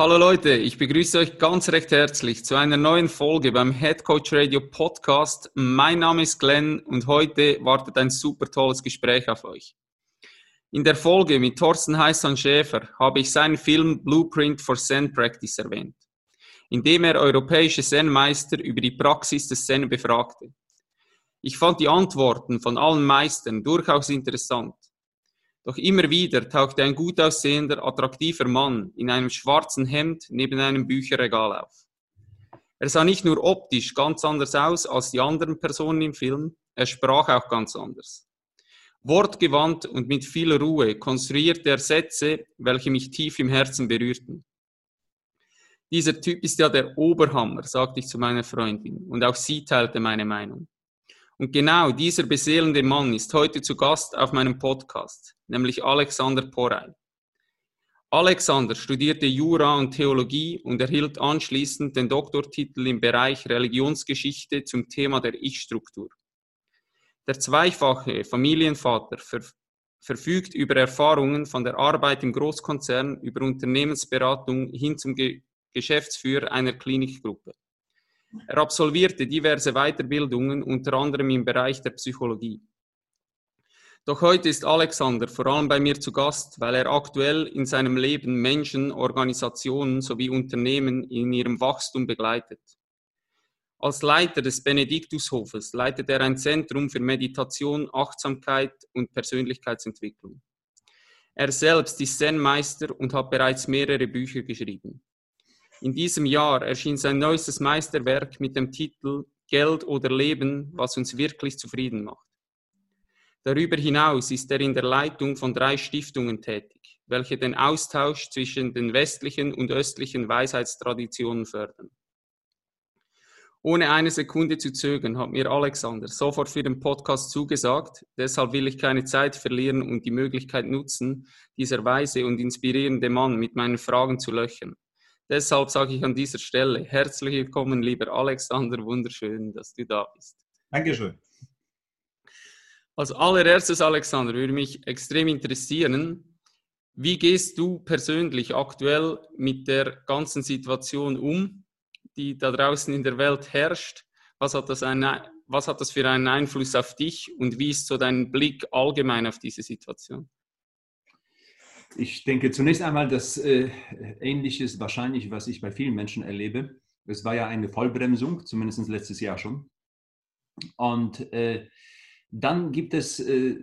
Hallo Leute, ich begrüße euch ganz recht herzlich zu einer neuen Folge beim Head Coach Radio Podcast. Mein Name ist Glenn und heute wartet ein super tolles Gespräch auf euch. In der Folge mit Thorsten Heißan Schäfer habe ich seinen Film Blueprint for Zen Practice erwähnt, in dem er europäische Zen-Meister über die Praxis des Zen befragte. Ich fand die Antworten von allen Meistern durchaus interessant doch immer wieder tauchte ein gut aussehender, attraktiver Mann in einem schwarzen Hemd neben einem Bücherregal auf. Er sah nicht nur optisch ganz anders aus als die anderen Personen im Film, er sprach auch ganz anders. Wortgewandt und mit viel Ruhe konstruierte er Sätze, welche mich tief im Herzen berührten. Dieser Typ ist ja der Oberhammer, sagte ich zu meiner Freundin, und auch sie teilte meine Meinung. Und genau dieser beseelende Mann ist heute zu Gast auf meinem Podcast, nämlich Alexander Porei. Alexander studierte Jura und Theologie und erhielt anschließend den Doktortitel im Bereich Religionsgeschichte zum Thema der Ich-Struktur. Der zweifache Familienvater ver verfügt über Erfahrungen von der Arbeit im Großkonzern über Unternehmensberatung hin zum Ge Geschäftsführer einer Klinikgruppe. Er absolvierte diverse Weiterbildungen, unter anderem im Bereich der Psychologie. Doch heute ist Alexander vor allem bei mir zu Gast, weil er aktuell in seinem Leben Menschen, Organisationen sowie Unternehmen in ihrem Wachstum begleitet. Als Leiter des Benediktushofes leitet er ein Zentrum für Meditation, Achtsamkeit und Persönlichkeitsentwicklung. Er selbst ist Zen-Meister und hat bereits mehrere Bücher geschrieben. In diesem Jahr erschien sein neuestes Meisterwerk mit dem Titel Geld oder Leben, was uns wirklich zufrieden macht. Darüber hinaus ist er in der Leitung von drei Stiftungen tätig, welche den Austausch zwischen den westlichen und östlichen Weisheitstraditionen fördern. Ohne eine Sekunde zu zögern, hat mir Alexander sofort für den Podcast zugesagt. Deshalb will ich keine Zeit verlieren und die Möglichkeit nutzen, dieser weise und inspirierende Mann mit meinen Fragen zu löchern. Deshalb sage ich an dieser Stelle herzlich willkommen, lieber Alexander. Wunderschön, dass du da bist. Dankeschön. Als allererstes, Alexander, würde mich extrem interessieren, wie gehst du persönlich aktuell mit der ganzen Situation um, die da draußen in der Welt herrscht? Was hat das, eine, was hat das für einen Einfluss auf dich und wie ist so dein Blick allgemein auf diese Situation? Ich denke zunächst einmal, dass äh, Ähnliches wahrscheinlich, was ich bei vielen Menschen erlebe. Es war ja eine Vollbremsung, zumindest letztes Jahr schon. Und äh, dann gibt es, äh,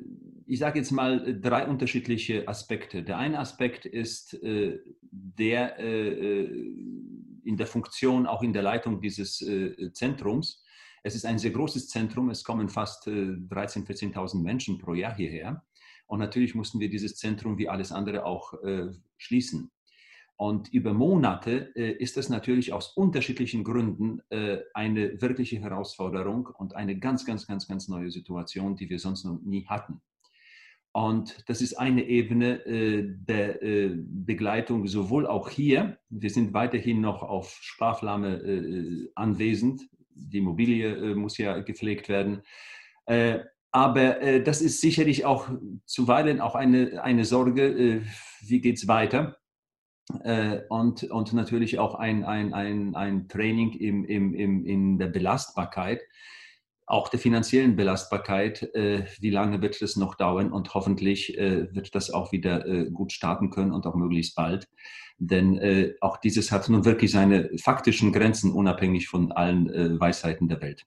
ich sage jetzt mal, drei unterschiedliche Aspekte. Der eine Aspekt ist äh, der äh, äh, in der Funktion, auch in der Leitung dieses Zentrums. Es ist ein sehr großes Zentrum, es kommen fast 13.000, 14.000 Menschen pro Jahr hierher. Und natürlich mussten wir dieses Zentrum wie alles andere auch äh, schließen. Und über Monate äh, ist das natürlich aus unterschiedlichen Gründen äh, eine wirkliche Herausforderung und eine ganz, ganz, ganz, ganz neue Situation, die wir sonst noch nie hatten. Und das ist eine Ebene äh, der äh, Begleitung, sowohl auch hier, wir sind weiterhin noch auf Sparflamme äh, anwesend, die Immobilie muss ja gepflegt werden, aber äh, das ist sicherlich auch zuweilen auch eine, eine Sorge, äh, wie geht es weiter? Äh, und, und natürlich auch ein, ein, ein, ein Training im, im, im, in der Belastbarkeit, auch der finanziellen Belastbarkeit. Äh, wie lange wird das noch dauern? Und hoffentlich äh, wird das auch wieder äh, gut starten können und auch möglichst bald. Denn auch dieses hat nun wirklich seine faktischen Grenzen, unabhängig von allen Weisheiten der Welt.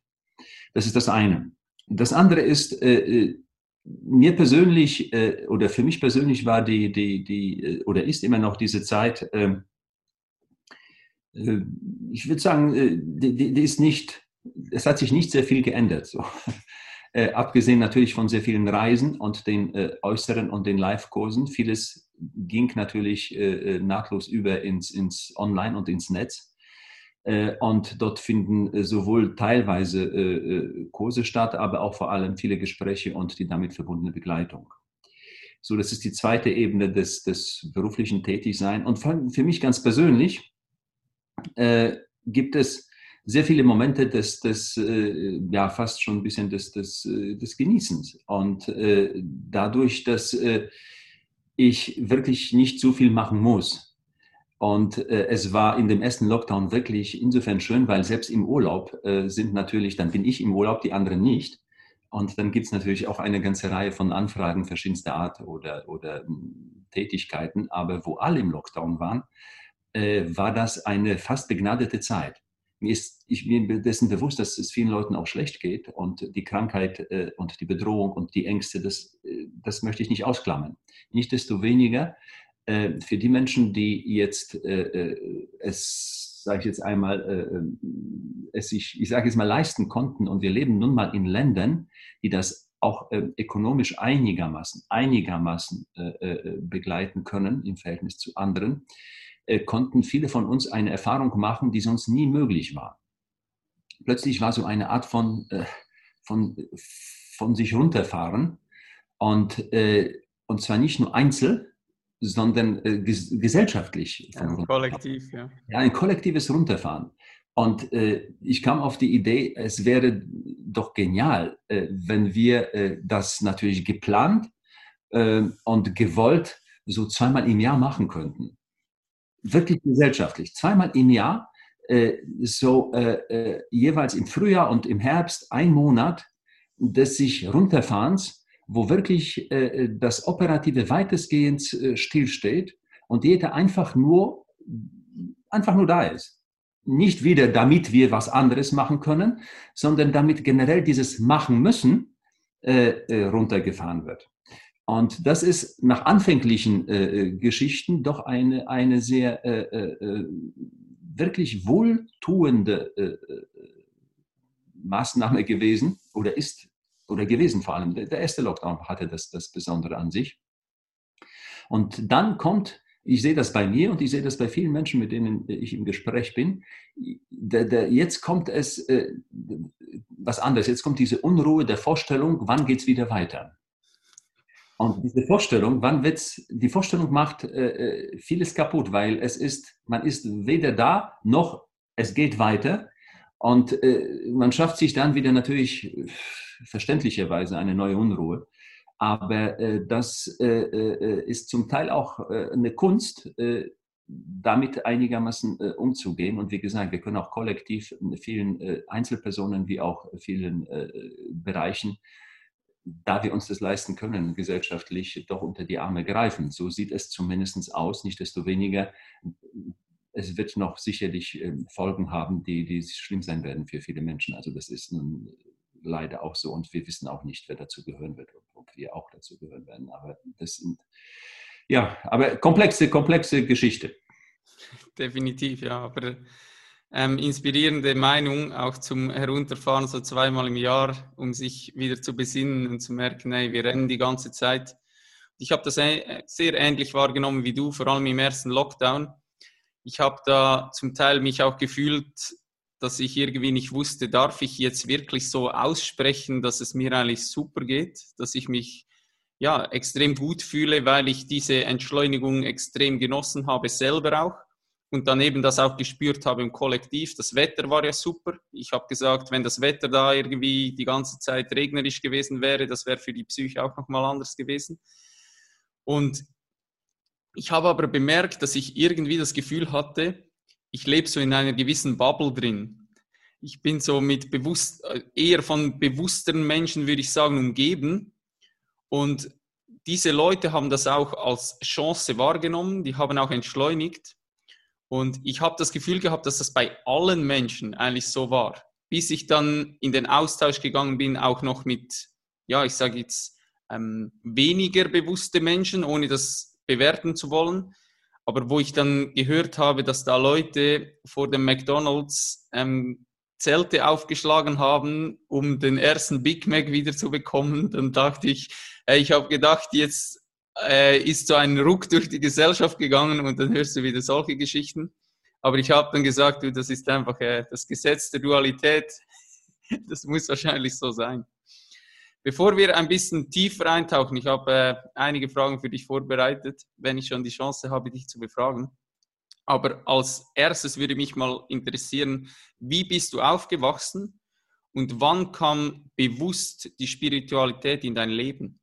Das ist das eine. Das andere ist, äh, äh, mir persönlich äh, oder für mich persönlich war die, die, die äh, oder ist immer noch diese Zeit, ähm, äh, ich würde sagen, äh, die, die, ist nicht, es hat sich nicht sehr viel geändert. So. abgesehen natürlich von sehr vielen Reisen und den äußeren und den Live-Kursen. Vieles ging natürlich nahtlos über ins, ins Online und ins Netz. Äh, und dort finden äh, sowohl teilweise äh, Kurse statt, aber auch vor allem viele Gespräche und die damit verbundene Begleitung. So, das ist die zweite Ebene des, des beruflichen Tätigsein. Und für mich ganz persönlich äh, gibt es sehr viele Momente des, des äh, ja, fast schon ein bisschen des, des, des Genießens. Und äh, dadurch, dass ich wirklich nicht so viel machen muss, und äh, es war in dem ersten Lockdown wirklich insofern schön, weil selbst im Urlaub äh, sind natürlich, dann bin ich im Urlaub, die anderen nicht. Und dann gibt es natürlich auch eine ganze Reihe von Anfragen verschiedenster Art oder, oder hm, Tätigkeiten. Aber wo alle im Lockdown waren, äh, war das eine fast begnadete Zeit. Mir ist, ich bin dessen bewusst, dass es vielen Leuten auch schlecht geht und die Krankheit äh, und die Bedrohung und die Ängste, das, äh, das möchte ich nicht ausklammern. Nichtsdestoweniger äh, für die Menschen, die jetzt äh, äh, es, sage ich jetzt einmal, es sich, ich sage jetzt mal, leisten konnten und wir leben nun mal in Ländern, die das auch ökonomisch einigermaßen, einigermaßen begleiten können im Verhältnis zu anderen, konnten viele von uns eine Erfahrung machen, die sonst nie möglich war. Plötzlich war so eine Art von, von, von sich runterfahren und, und zwar nicht nur einzeln, sondern äh, ges gesellschaftlich. Ja, kollektiv, ja. Ja, ein kollektives Runterfahren. Und äh, ich kam auf die Idee, es wäre doch genial, äh, wenn wir äh, das natürlich geplant äh, und gewollt so zweimal im Jahr machen könnten. Wirklich gesellschaftlich. Zweimal im Jahr, äh, so jeweils im Frühjahr und im Herbst ein Monat des sich Runterfahrens wo wirklich äh, das Operative weitestgehend äh, stillsteht und jeder einfach nur, einfach nur da ist. Nicht wieder, damit wir was anderes machen können, sondern damit generell dieses Machen müssen äh, äh runtergefahren wird. Und das ist nach anfänglichen äh, äh, Geschichten doch eine, eine sehr wirklich wohltuende Maßnahme gewesen oder ist oder gewesen vor allem. Der erste Lockdown hatte das, das Besondere an sich. Und dann kommt, ich sehe das bei mir und ich sehe das bei vielen Menschen, mit denen ich im Gespräch bin, der, der, jetzt kommt es äh, was anderes. Jetzt kommt diese Unruhe der Vorstellung, wann geht es wieder weiter? Und diese Vorstellung, wann wird's, die Vorstellung macht äh, äh, vieles kaputt, weil es ist, man ist weder da, noch es geht weiter. Und äh, man schafft sich dann wieder natürlich verständlicherweise eine neue Unruhe. Aber äh, das äh, äh, ist zum Teil auch äh, eine Kunst, äh, damit einigermaßen äh, umzugehen. Und wie gesagt, wir können auch kollektiv vielen Einzelpersonen wie auch vielen Bereichen, da wir uns das leisten können, gesellschaftlich doch unter die Arme greifen. So sieht es zumindest aus. Nichtsdestoweniger es wird noch sicherlich Folgen haben, die, die schlimm sein werden für viele Menschen. Also das ist nun leider auch so und wir wissen auch nicht, wer dazu gehören wird und ob wir auch dazu gehören werden. Aber das sind, ja, aber komplexe, komplexe Geschichte. Definitiv, ja, aber ähm, inspirierende Meinung auch zum Herunterfahren so zweimal im Jahr, um sich wieder zu besinnen und zu merken, hey, wir rennen die ganze Zeit. Ich habe das sehr ähnlich wahrgenommen wie du, vor allem im ersten Lockdown. Ich habe da zum Teil mich auch gefühlt dass ich irgendwie nicht wusste, darf ich jetzt wirklich so aussprechen, dass es mir eigentlich super geht, dass ich mich ja extrem gut fühle, weil ich diese Entschleunigung extrem genossen habe, selber auch. Und daneben das auch gespürt habe im Kollektiv. Das Wetter war ja super. Ich habe gesagt, wenn das Wetter da irgendwie die ganze Zeit regnerisch gewesen wäre, das wäre für die Psyche auch nochmal anders gewesen. Und ich habe aber bemerkt, dass ich irgendwie das Gefühl hatte, ich lebe so in einer gewissen Bubble drin. Ich bin so mit bewusst, äh, eher von bewussteren Menschen, würde ich sagen, umgeben. Und diese Leute haben das auch als Chance wahrgenommen, die haben auch entschleunigt. Und ich habe das Gefühl gehabt, dass das bei allen Menschen eigentlich so war. Bis ich dann in den Austausch gegangen bin, auch noch mit, ja, ich sage jetzt, ähm, weniger bewusste Menschen, ohne das bewerten zu wollen aber wo ich dann gehört habe, dass da Leute vor dem McDonald's ähm, Zelte aufgeschlagen haben, um den ersten Big Mac wieder zu bekommen, dann dachte ich, äh, ich habe gedacht, jetzt äh, ist so ein Ruck durch die Gesellschaft gegangen und dann hörst du wieder solche Geschichten. Aber ich habe dann gesagt, du, das ist einfach äh, das Gesetz der Dualität. Das muss wahrscheinlich so sein. Bevor wir ein bisschen tiefer eintauchen, ich habe äh, einige Fragen für dich vorbereitet, wenn ich schon die Chance habe, dich zu befragen. Aber als erstes würde mich mal interessieren, wie bist du aufgewachsen und wann kam bewusst die Spiritualität in dein Leben?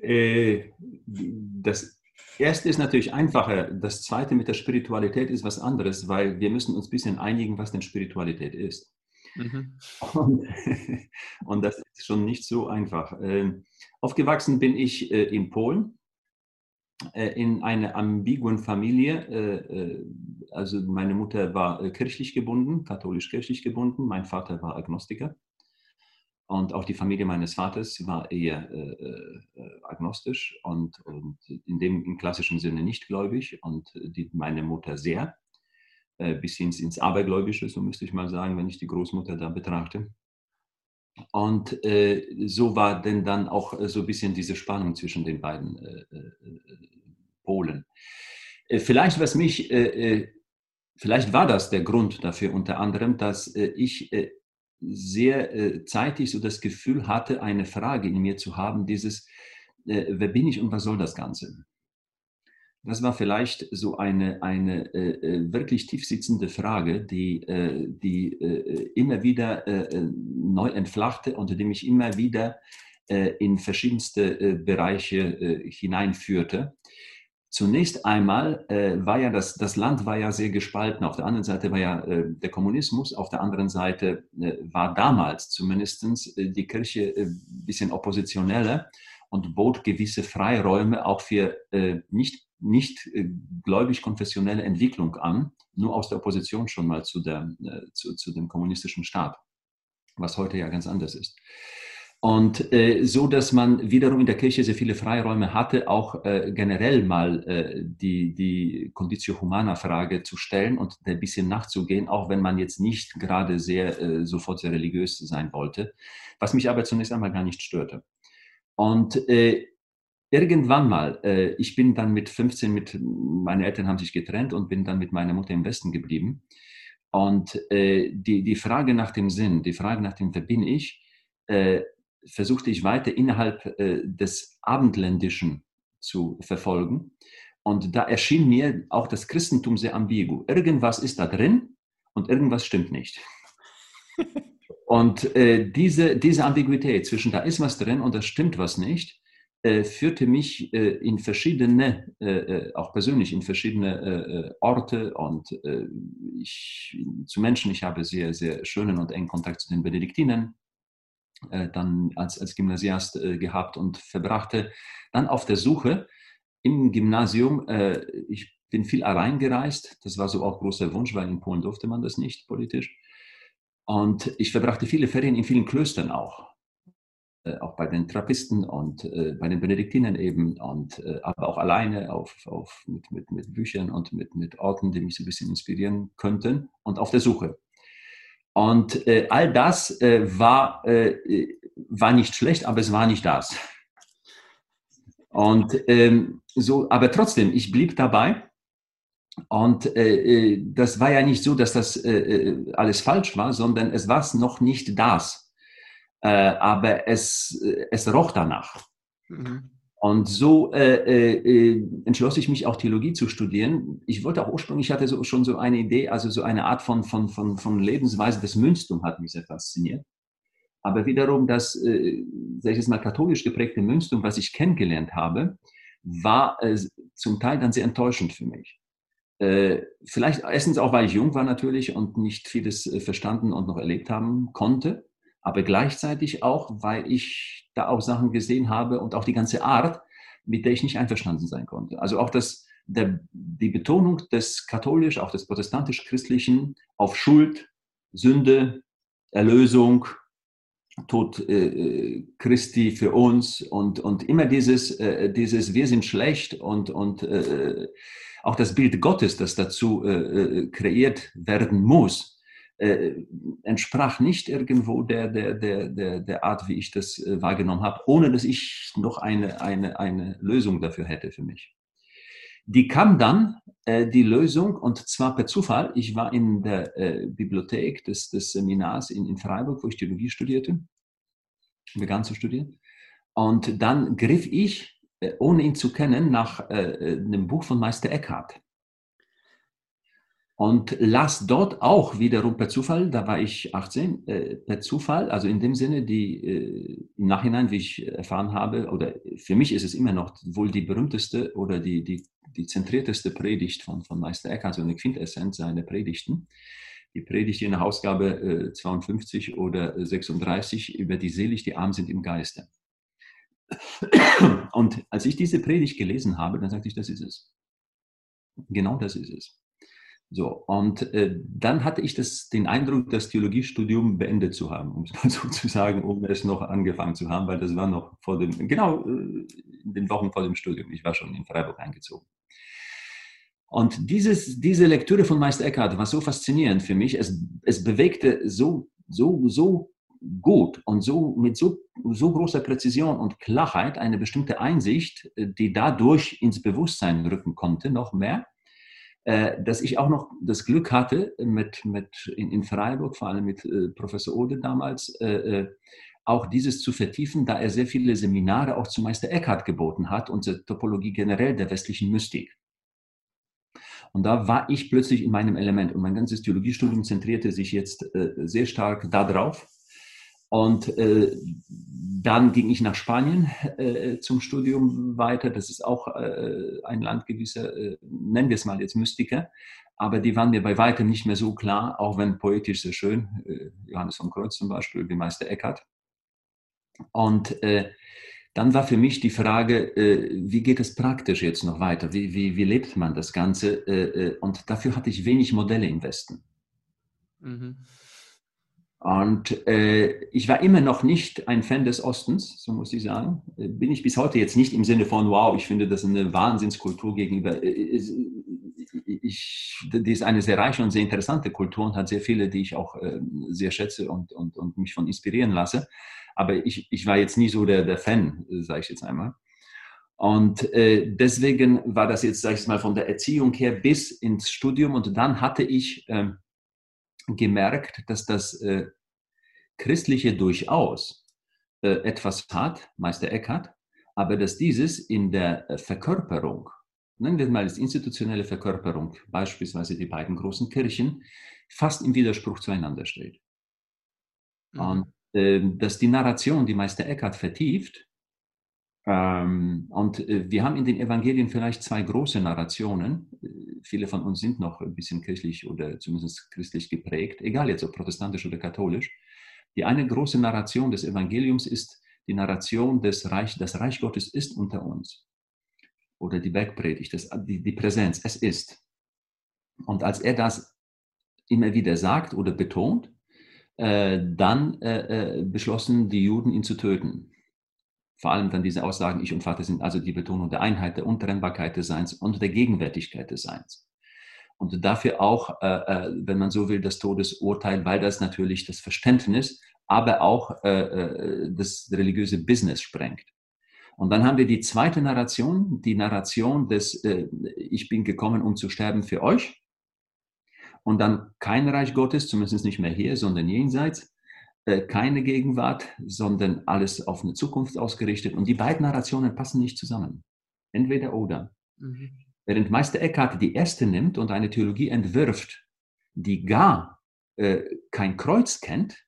Äh, das erste ist natürlich einfacher. Das zweite mit der Spiritualität ist was anderes, weil wir müssen uns ein bisschen einigen, was denn Spiritualität ist. Mhm. Und, und, das ist schon nicht so einfach. Ähm, aufgewachsen bin ich äh, in Polen äh, in einer ambiguen Familie. Also meine Mutter war kirchlich gebunden, katholisch-kirchlich gebunden, mein Vater war Agnostiker. Und auch die Familie meines Vaters war eher äh, äh, agnostisch und, und, in dem im klassischen Sinne nicht gläubig und die, meine Mutter sehr, äh, bis ins, ins Abergläubische, so müsste ich mal sagen, wenn ich die Großmutter da betrachte. Und äh, so war denn dann auch so ein bisschen diese Spannung zwischen den beiden äh, äh, Polen. vielleicht, was mich, vielleicht war das der Grund dafür unter anderem, dass ich sehr äh, zeitig so das Gefühl hatte, eine Frage in mir zu haben, dieses, äh, wer bin ich und was soll das Ganze? Das war vielleicht so eine, eine äh, äh wirklich tiefsitzende Frage, die, äh, die äh, immer wieder neu entflachte und die mich immer wieder in verschiedenste Bereiche hineinführte. Zunächst einmal äh, war ja das, das Land war ja sehr gespalten. Auf der anderen Seite war ja äh, der Kommunismus, auf der anderen Seite äh, war damals zumindest äh, die Kirche ein äh, bisschen oppositioneller und bot gewisse Freiräume auch für äh, nicht, nicht gläubig-konfessionelle Entwicklung an, nur aus der Opposition schon mal zu, der, zu, zu dem kommunistischen Staat, was heute ja ganz anders ist. Und äh, so, dass man wiederum in der Kirche sehr viele Freiräume hatte, auch äh, generell mal äh, die, die Conditio Humana Frage zu stellen und ein bisschen nachzugehen, auch wenn man jetzt nicht gerade sehr, äh, sofort sehr religiös sein wollte, was mich aber zunächst einmal gar nicht störte. Und äh, irgendwann mal, äh, ich bin dann mit 15 mit, meine Eltern haben sich getrennt und bin dann mit meiner Mutter im Westen geblieben. Und äh, die, die Frage nach dem Sinn, die Frage nach dem, wer bin ich, äh, versuchte ich weiter innerhalb äh, des Abendländischen zu verfolgen. Und da erschien mir auch das Christentum sehr ambigu. Irgendwas ist da drin und irgendwas stimmt nicht. Und äh, diese, diese Ambiguität zwischen da ist was drin und da stimmt was nicht, führte mich äh, in verschiedene, äh, äh, auch persönlich in verschiedene Orte und ich, zu Menschen. Ich habe sehr, sehr schönen und engen Kontakt zu den Benediktinern äh, dann als, als Gymnasiast äh, gehabt und verbrachte dann auf der Suche im Gymnasium. Äh, ich bin viel allein gereist. Das war so auch großer Wunsch, weil in Polen durfte man das nicht politisch. Und ich verbrachte viele Ferien in vielen Klöstern auch. Äh, auch bei den Trappisten und äh, bei den Benediktinern eben, und, äh, aber auch alleine auf, auf, mit, mit, mit Büchern und mit, mit Orten, die mich so ein bisschen inspirieren könnten und auf der Suche. Und äh, all das äh, war, äh, war nicht schlecht, aber es war nicht das. Und ähm, so, aber trotzdem, ich blieb dabei. Und das war ja nicht so, dass das alles falsch war, sondern es war noch nicht das. Äh, aber es, äh, es roch danach. Mhm. Und so äh, äh, entschloss ich mich auch Theologie zu studieren. Ich wollte auch ursprünglich, ich hatte so, schon so eine Idee, also so eine Art von, von, von, von Lebensweise, das Münztum hat mich sehr fasziniert. Aber wiederum das, äh, sag ich jetzt mal, katholisch geprägte Münztum, was ich kennengelernt habe, war äh, zum Teil dann sehr enttäuschend für mich. Äh, vielleicht erstens auch, weil ich jung war natürlich und nicht vieles äh, verstanden und noch erlebt haben konnte aber gleichzeitig auch, weil ich da auch Sachen gesehen habe und auch die ganze Art, mit der ich nicht einverstanden sein konnte. Also auch das, der, die Betonung des katholisch, auch des protestantisch-christlichen auf Schuld, Sünde, Erlösung, Tod äh, äh, Christi für uns und, und immer dieses, äh, dieses Wir sind schlecht und, und äh, auch das Bild Gottes, das dazu äh, äh kreiert werden muss, äh, entsprach nicht irgendwo der, der, der, der, der Art, wie ich das äh, wahrgenommen habe, ohne dass ich noch eine, eine, eine Lösung dafür hätte für mich. die kam dann, äh, die Lösung, und zwar per Zufall. Ich war in der äh, Bibliothek des, des Seminars in, in Freiburg, wo ich Theologie studierte, begann zu studieren. Und dann griff ich, äh, ohne ihn zu kennen, nach äh, einem Buch von Meister Eckhart und las dort auch wiederum per Zufall, da war ich 18, äh, per Zufall, also in dem Sinne, die äh, im Nachhinein, wie ich erfahren habe, oder für mich ist es immer noch wohl die berühmteste oder die, die, die zentrierteste Predigt von, von Meister Eckhart, also eine Quintessenz seiner Predigten. Die Predigt in der Ausgabe äh, 52 oder 36 über die selig, die arm sind im Geiste. Und als ich diese Predigt gelesen habe, dann sagte ich, das ist es. Genau das ist es. So, und äh, dann hatte ich das, den Eindruck, das Theologiestudium beendet zu haben, um es mal so zu sagen, um es noch angefangen zu haben, weil das war noch vor dem, genau äh, den Wochen vor dem Studium. Ich war schon in Freiburg eingezogen. Und dieses, diese Lektüre von Meister Eckhart war so faszinierend für mich. Es, es bewegte so, so, so gut und so mit so, so großer Präzision und Klarheit eine bestimmte Einsicht, äh, die dadurch ins Bewusstsein rücken konnte, noch mehr dass ich auch noch das Glück hatte, mit, mit in, in Freiburg, vor allem mit äh, Professor Ode damals, äh, äh, auch dieses zu vertiefen, da er sehr viele Seminare auch zu Meister Eckhart geboten hat und zur Topologie generell der westlichen Mystik. Und da war ich plötzlich in meinem Element und mein ganzes Theologiestudium zentrierte sich jetzt äh, sehr stark darauf. Und äh, dann ging ich nach Spanien äh, zum Studium weiter. Das ist auch äh, ein Land gewisser, äh, nennen wir es mal jetzt Mystiker. Aber die waren mir bei weitem nicht mehr so klar, auch wenn poetisch sehr schön. Äh, Johannes vom Kreuz zum Beispiel, wie Meister Eckhart. Und äh, dann war für mich die Frage, wie geht es praktisch jetzt noch weiter? Wie, wie, wie lebt man das Ganze? und dafür hatte ich wenig Modelle im Westen. Mhm. Und äh, ich war immer noch nicht ein Fan des Ostens, so muss ich sagen. Äh, bin ich bis heute jetzt nicht im Sinne von, wow, ich finde das eine Wahnsinnskultur gegenüber. Äh, ich, die ist eine sehr reiche und sehr interessante Kultur und hat sehr viele, die ich auch äh, sehr schätze und, und, und mich von inspirieren lasse. Aber ich, ich war jetzt nie so der, der Fan, sage ich jetzt einmal. Und äh, deswegen war das jetzt, sage ich mal, von der Erziehung her bis ins Studium. Und dann hatte ich... Äh, gemerkt, dass das äh, Christliche durchaus äh, etwas hat, Meister Eckhart, aber dass dieses in der äh, Verkörperung, nennen wir mal als institutionelle Verkörperung, beispielsweise die beiden großen Kirchen, fast im Widerspruch zueinander steht. Mhm. Und äh, dass die Narration, die Meister Eckhart vertieft, und äh, wir haben in den Evangelien vielleicht zwei große Narrationen. Äh, viele von uns sind noch ein bisschen kirchlich oder zumindest christlich geprägt, egal jetzt ob protestantisch oder katholisch. Die eine große Narration des Evangeliums ist die Narration des Reich, das Reich Gottes ist unter uns. Oder die Bergpredigt, das, die, die Präsenz, es ist. Und als er das immer wieder sagt oder betont, äh, dann äh, äh beschlossen die Juden, ihn zu töten vor allem dann diese Aussagen, ich und Vater sind also die Betonung der Einheit, der Untrennbarkeit des Seins und der Gegenwärtigkeit des Seins. Und dafür auch, äh, äh, wenn man so will, das Todesurteil, weil das natürlich das Verständnis, aber auch äh, äh, das religiöse Business sprengt. Und dann haben wir die zweite Narration, die Narration des äh, Ich bin gekommen, um zu sterben für euch. Und dann kein Reich Gottes, zumindest nicht mehr hier, sondern jenseits. Äh, keine Gegenwart, sondern alles auf eine Zukunft ausgerichtet. Und die beiden Narrationen passen nicht zusammen. Entweder oder. Mhm. Während Meister Eckhart die erste nimmt und eine Theologie entwirft, die gar äh, kein Kreuz kennt,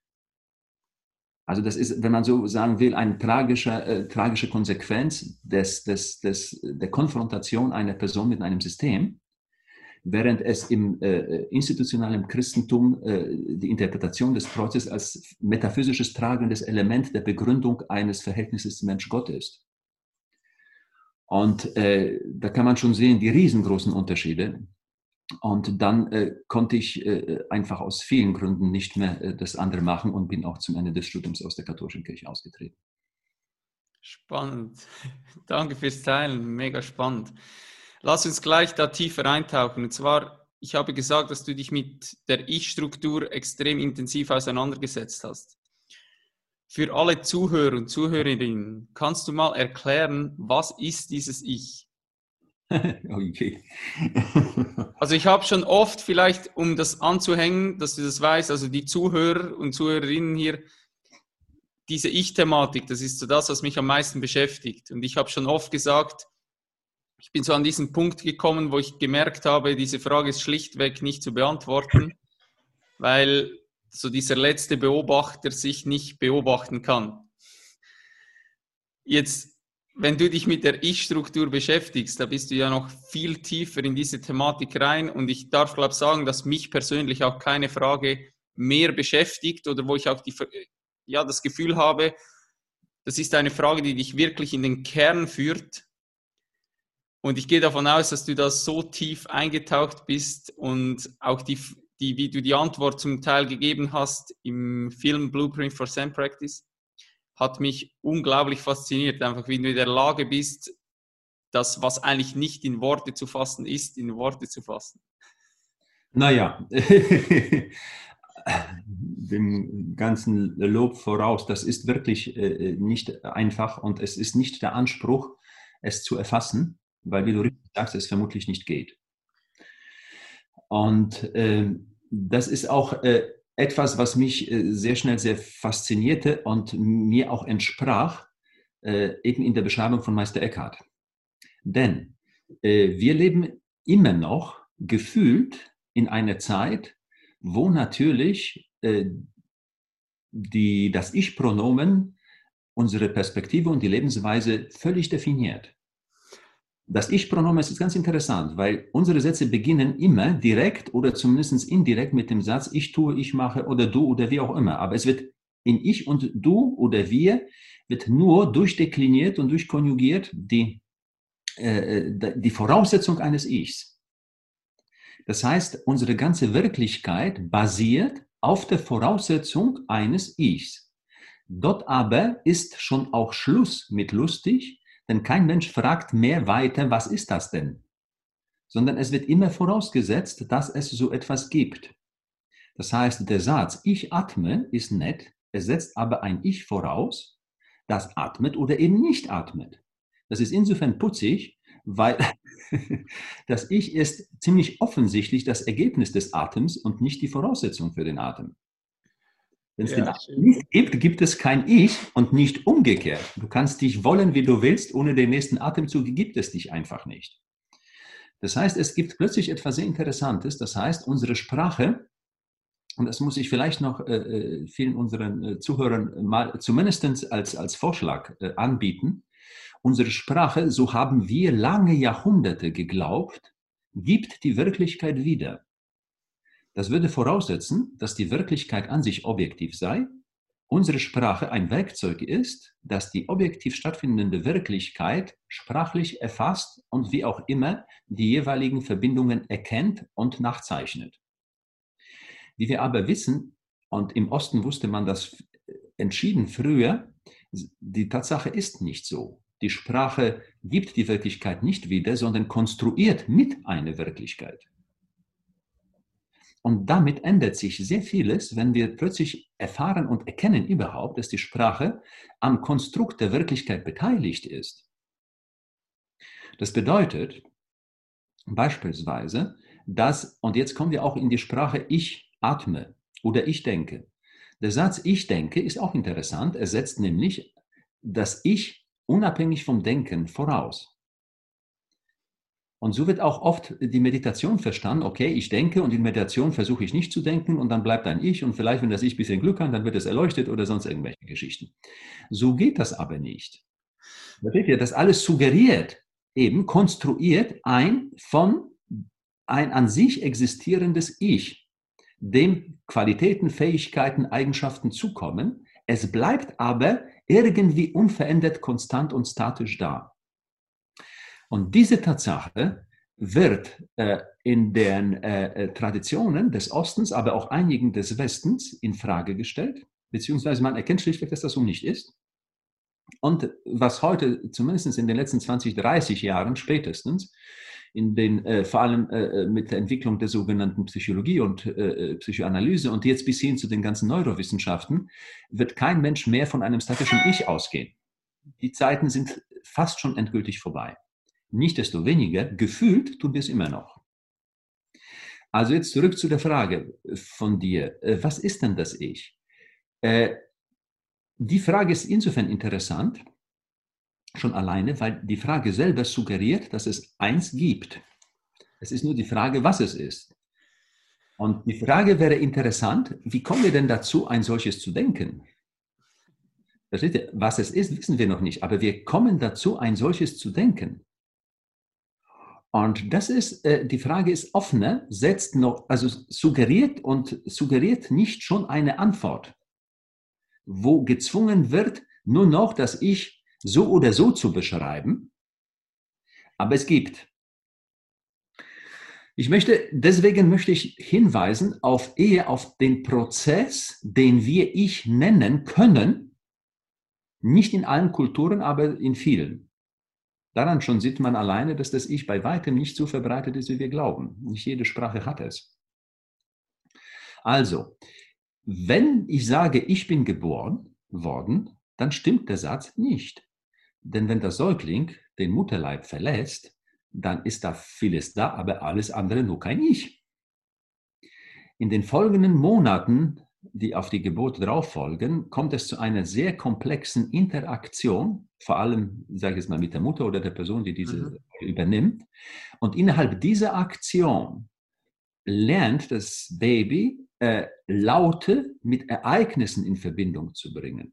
also das ist, wenn man so sagen will, eine tragische, äh, tragische Konsequenz des, des, des, der Konfrontation einer Person mit einem System, während es im äh, institutionellen Christentum äh, die Interpretation des Kreuzes als metaphysisches tragendes Element der Begründung eines Verhältnisses Mensch-Gott ist. Und äh, da kann man schon sehen, die riesengroßen Unterschiede. Und dann äh, konnte ich äh, einfach aus vielen Gründen nicht mehr äh, das andere machen und bin auch zum Ende des Studiums aus der katholischen Kirche ausgetreten. Spannend. Danke fürs Teilen. Mega spannend. Lass uns gleich da tiefer eintauchen. Und zwar, ich habe gesagt, dass du dich mit der Ich-Struktur extrem intensiv auseinandergesetzt hast. Für alle Zuhörer und Zuhörerinnen, kannst du mal erklären, was ist dieses Ich? okay. also ich habe schon oft vielleicht, um das anzuhängen, dass du das weißt, also die Zuhörer und Zuhörerinnen hier, diese Ich-Thematik, das ist so das, was mich am meisten beschäftigt. Und ich habe schon oft gesagt, ich bin so an diesen Punkt gekommen, wo ich gemerkt habe, diese Frage ist schlichtweg nicht zu beantworten, weil so dieser letzte Beobachter sich nicht beobachten kann. Jetzt, wenn du dich mit der Ich-Struktur beschäftigst, da bist du ja noch viel tiefer in diese Thematik rein und ich darf, glaube ich, sagen, dass mich persönlich auch keine Frage mehr beschäftigt oder wo ich auch die, ja, das Gefühl habe, das ist eine Frage, die dich wirklich in den Kern führt. Und ich gehe davon aus, dass du da so tief eingetaucht bist und auch die, die, wie du die Antwort zum Teil gegeben hast im Film Blueprint for Zen Practice, hat mich unglaublich fasziniert, einfach wie du in der Lage bist, das, was eigentlich nicht in Worte zu fassen ist, in Worte zu fassen. Naja, dem ganzen Lob voraus, das ist wirklich äh, nicht einfach und es ist nicht der Anspruch, es zu erfassen, weil, wie du richtig sagst, es vermutlich nicht geht. Und äh, das ist auch äh, etwas, was mich äh, sehr schnell sehr faszinierte und mir auch entsprach, äh, eben in der Beschreibung von Meister Eckhart. Denn äh, wir leben immer noch gefühlt in einer Zeit, wo natürlich die, das Ich-Pronomen unsere Perspektive und die Lebensweise völlig definiert. Das Ich-Pronomen ist ganz interessant, weil unsere Sätze beginnen immer direkt oder zumindest indirekt mit dem Satz ich tue, ich mache oder du oder wie auch immer. Aber es wird in ich und du oder wir wird nur durchdekliniert und durchkonjugiert die, äh, die Voraussetzung eines Ichs. Das heißt, unsere ganze Wirklichkeit basiert auf der Voraussetzung eines Ichs. Dort aber ist schon auch Schluss mit lustig, denn kein Mensch fragt mehr weiter, was ist das denn? Sondern es wird immer vorausgesetzt, dass es so etwas gibt. Das heißt, der Satz, ich atme, ist nett, es setzt aber ein Ich voraus, das atmet oder eben nicht atmet. Das ist insofern putzig, weil das Ich ist ziemlich offensichtlich das Ergebnis des Atems und nicht die Voraussetzung für den Atem. Wenn es ja, den Atem nicht gibt, gibt es kein Ich und nicht umgekehrt. Du kannst dich wollen, wie du willst, ohne den nächsten Atemzug gibt es dich einfach nicht. Das heißt, es gibt plötzlich etwas sehr Interessantes. Das heißt, unsere Sprache, und das muss ich vielleicht noch äh, äh vielen unseren äh, Zuhörern mal zumindest als, als Vorschlag äh, anbieten, unsere Sprache, so haben wir lange Jahrhunderte geglaubt, gibt die Wirklichkeit wieder. Das würde voraussetzen, dass die Wirklichkeit an sich objektiv sei, unsere Sprache ein Werkzeug ist, das die objektiv stattfindende Wirklichkeit sprachlich erfasst und wie auch immer die jeweiligen Verbindungen erkennt und nachzeichnet. Wie wir aber wissen, und im Osten wusste man das entschieden früher, die Tatsache ist nicht so. Die Sprache gibt die Wirklichkeit nicht wieder, sondern konstruiert mit eine Wirklichkeit. Und damit ändert sich sehr vieles, wenn wir plötzlich erfahren und erkennen überhaupt, dass die Sprache am Konstrukt der Wirklichkeit beteiligt ist. Das bedeutet beispielsweise, dass, und jetzt kommen wir auch in die Sprache ich atme oder ich denke. Der Satz ich denke ist auch interessant. Er setzt nämlich das Ich unabhängig vom Denken voraus. Und so wird auch oft die Meditation verstanden, okay, ich denke und in Meditation versuche ich nicht zu denken und dann bleibt ein Ich und vielleicht, wenn das Ich ein bisschen Glück hat, dann wird es erleuchtet oder sonst irgendwelche Geschichten. So geht das aber nicht. Das alles suggeriert, eben konstruiert ein von ein an sich existierendes Ich, dem Qualitäten, Fähigkeiten, Eigenschaften zukommen. Es bleibt aber irgendwie unverändert, konstant und statisch da. Und diese Tatsache wird äh, in den äh, äh, Traditionen des Ostens, aber auch einigen des Westens in Frage gestellt, beziehungsweise man erkennt schlichtweg, dass das so nicht ist. Und was heute, zumindest in den letzten 20, 30 Jahren spätestens, in den, äh, vor allem äh, äh, mit der Entwicklung der sogenannten Psychologie und äh, Psychoanalyse und jetzt bis hin zu den ganzen Neurowissenschaften, wird kein Mensch mehr von einem statischen Ich ausgehen. Die Zeiten sind fast schon endgültig vorbei. Nichtsdestoweniger, gefühlt tun wir es immer noch. Also jetzt zurück zu der Frage von dir. Äh, was ist denn das Ich? Äh, die Frage ist insofern interessant, schon alleine, weil die Frage selber suggeriert, dass es eins gibt. Es ist nur die Frage, was es ist. Und die Frage wäre interessant, wie kommen wir denn dazu, ein solches zu denken? Versteht ihr? Was es ist, wissen wir noch nicht, aber wir kommen dazu, ein solches zu denken. Und das ist, äh, die Frage ist offener, setzt noch, also suggeriert und suggeriert nicht schon eine Antwort, wo gezwungen wird, nur noch das Ich so oder so zu beschreiben, aber es gibt. Ich möchte, deswegen möchte ich hinweisen auf eher auf den Prozess, den wir Ich nennen können, nicht in allen Kulturen, aber in vielen. Daran schon sieht man alleine, dass das Ich bei weitem nicht so verbreitet ist, wie wir glauben. Nicht jede Sprache hat es. Also, wenn ich sage, ich bin geboren worden, dann stimmt der Satz nicht. Denn wenn der Säugling den Mutterleib verlässt, dann ist da vieles da, aber alles andere nur kein Ich. In den folgenden Monaten, die auf die Geburt drauf folgen, kommt es zu einer sehr komplexen Interaktion, vor allem, sage ich es mal, mit der Mutter oder der Person, die diese mhm. übernimmt. Und innerhalb dieser Aktion lernt das Baby, äh, Laute mit Ereignissen in Verbindung zu bringen.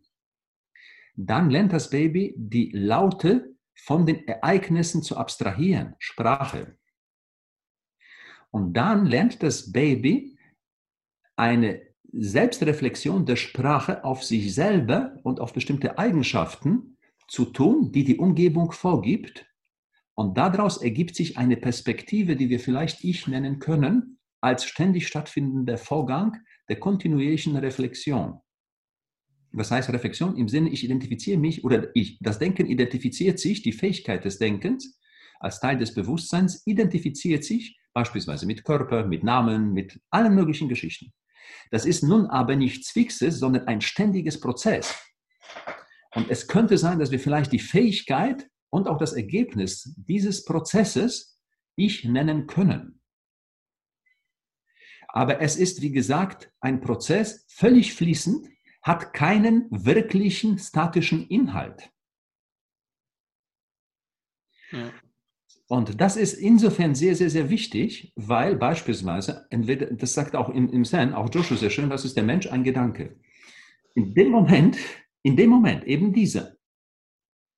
Dann lernt das Baby die Laute von den Ereignissen zu abstrahieren, Sprache. Und dann lernt das Baby eine Selbstreflexion der Sprache auf sich selber und auf bestimmte Eigenschaften zu tun, die die Umgebung vorgibt. Und daraus ergibt sich eine Perspektive, die wir vielleicht Ich nennen können, als ständig stattfindender Vorgang der kontinuierlichen Reflexion. Was heißt Reflexion? Im Sinne, ich identifiziere mich oder ich, das Denken identifiziert sich, die Fähigkeit des Denkens als Teil des Bewusstseins identifiziert sich beispielsweise mit Körper, mit Namen, mit allen möglichen Geschichten. Das ist nun aber nichts Fixes, sondern ein ständiges Prozess. Und es könnte sein, dass wir vielleicht die Fähigkeit und auch das Ergebnis dieses Prozesses ich nennen können. Aber es ist, wie gesagt, ein Prozess völlig fließend, hat keinen wirklichen statischen Inhalt. Ja. Und das ist insofern sehr, sehr, sehr wichtig, weil beispielsweise, entweder, das sagt auch im, im Zen, auch Joshua sehr schön, was ist der Mensch? Ein Gedanke. In dem Moment, in dem Moment, eben dieser,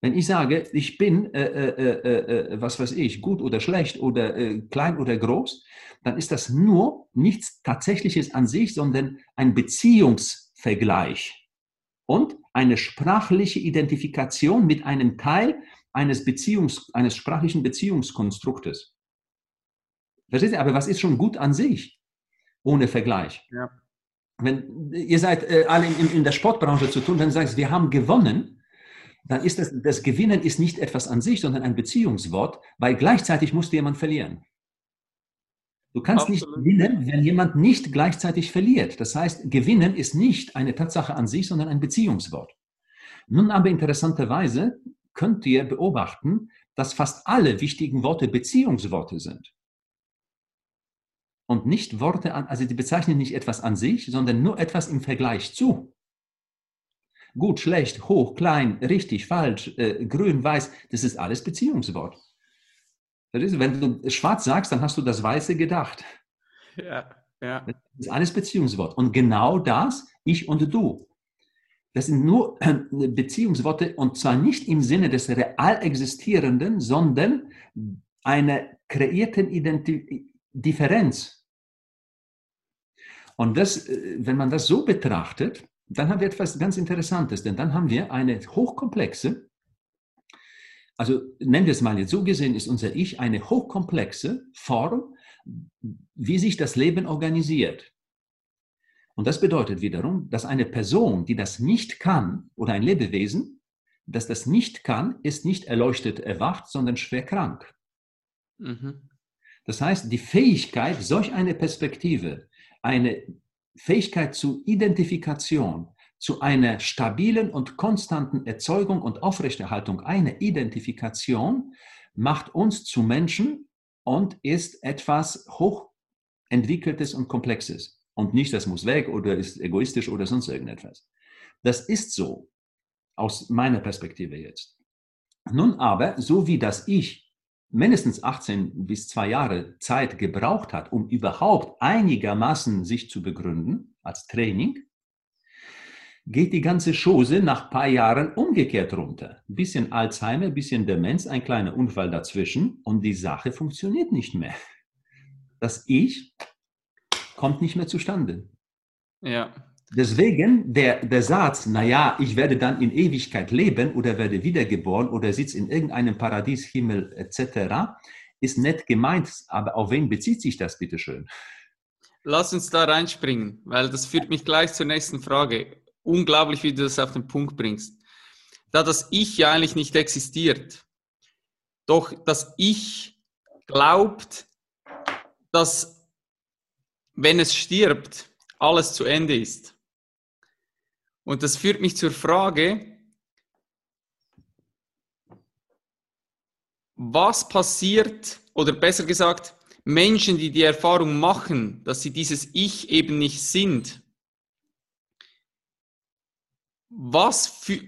wenn ich sage, ich bin, äh, äh, äh, äh was weiß ich, gut oder schlecht oder äh, klein oder groß, dann ist das nur nichts Tatsächliches an sich, sondern ein Beziehungs- Vergleich und eine sprachliche Identifikation mit einem Teil eines, Beziehungs-, eines sprachlichen Beziehungskonstruktes. Versteht ihr? Aber was ist schon gut an sich, ohne Vergleich? Ja. Wenn ihr seid äh, alle in, in, der Sportbranche zu tun, wenn du sagst, wir haben gewonnen, dann ist das, das Gewinnen ist nicht etwas an sich, sondern ein Beziehungswort, weil gleichzeitig musste jemand verlieren. Du kannst Absolut. nicht gewinnen, wenn jemand nicht gleichzeitig verliert. Das heißt, gewinnen ist nicht eine Tatsache an sich, sondern ein Beziehungswort. Nun aber interessanterweise könnt ihr beobachten, dass fast alle wichtigen Worte Beziehungsworte sind. Und nicht Worte an, also die bezeichnen nicht etwas an sich, sondern nur etwas im Vergleich zu. Gut, schlecht, hoch, klein, richtig, falsch, äh, grün, weiß, das ist alles Beziehungswort. Wenn du schwarz sagst, dann hast du das Weiße gedacht. Ja, ja. Das ist alles Beziehungswort. Und genau das, ich und du. Das sind nur äh, Beziehungsworte und zwar nicht im Sinne des real existierenden, sondern einer kreierten Identi Differenz. Und das, äh, wenn man das so betrachtet, dann haben wir etwas ganz Interessantes, denn dann haben wir eine hochkomplexe, also nennen wir es mal jetzt so gesehen, ist unser Ich eine hochkomplexe Form, wie sich das Leben organisiert. Und das bedeutet wiederum, dass eine Person, die das nicht kann, oder ein Lebewesen, das das nicht kann, ist nicht erleuchtet erwacht, sondern schwer krank. Mhm. Das heißt, die Fähigkeit, solch eine Perspektive, eine Fähigkeit zur Identifikation, zu einer stabilen und konstanten Erzeugung und Aufrechterhaltung einer Identifikation macht uns zu Menschen und ist etwas hochentwickeltes und komplexes. Und nicht, das muss weg oder ist egoistisch oder sonst irgendetwas. Das ist so, aus meiner Perspektive jetzt. Nun aber, so wie das Ich mindestens 18 bis zwei Jahre Zeit gebraucht hat, um überhaupt einigermaßen sich zu begründen als Training, geht die ganze Chose nach ein paar Jahren umgekehrt runter. Bisschen Alzheimer, bisschen Demenz, ein kleiner Unfall dazwischen und die Sache funktioniert nicht mehr. Das Ich kommt nicht mehr zustande. Ja. Deswegen der, der Satz, naja, ich werde dann in Ewigkeit leben oder werde wiedergeboren oder sitze in irgendeinem Paradieshimmel etc., ist nett gemeint, aber auf wen bezieht sich das bitte schön? Lass uns da reinspringen, weil das führt mich gleich zur nächsten Frage. Unglaublich, wie du das auf den Punkt bringst. Da das Ich ja eigentlich nicht existiert, doch das Ich glaubt, dass wenn es stirbt, alles zu Ende ist. Und das führt mich zur Frage, was passiert, oder besser gesagt, Menschen, die die Erfahrung machen, dass sie dieses Ich eben nicht sind, was für,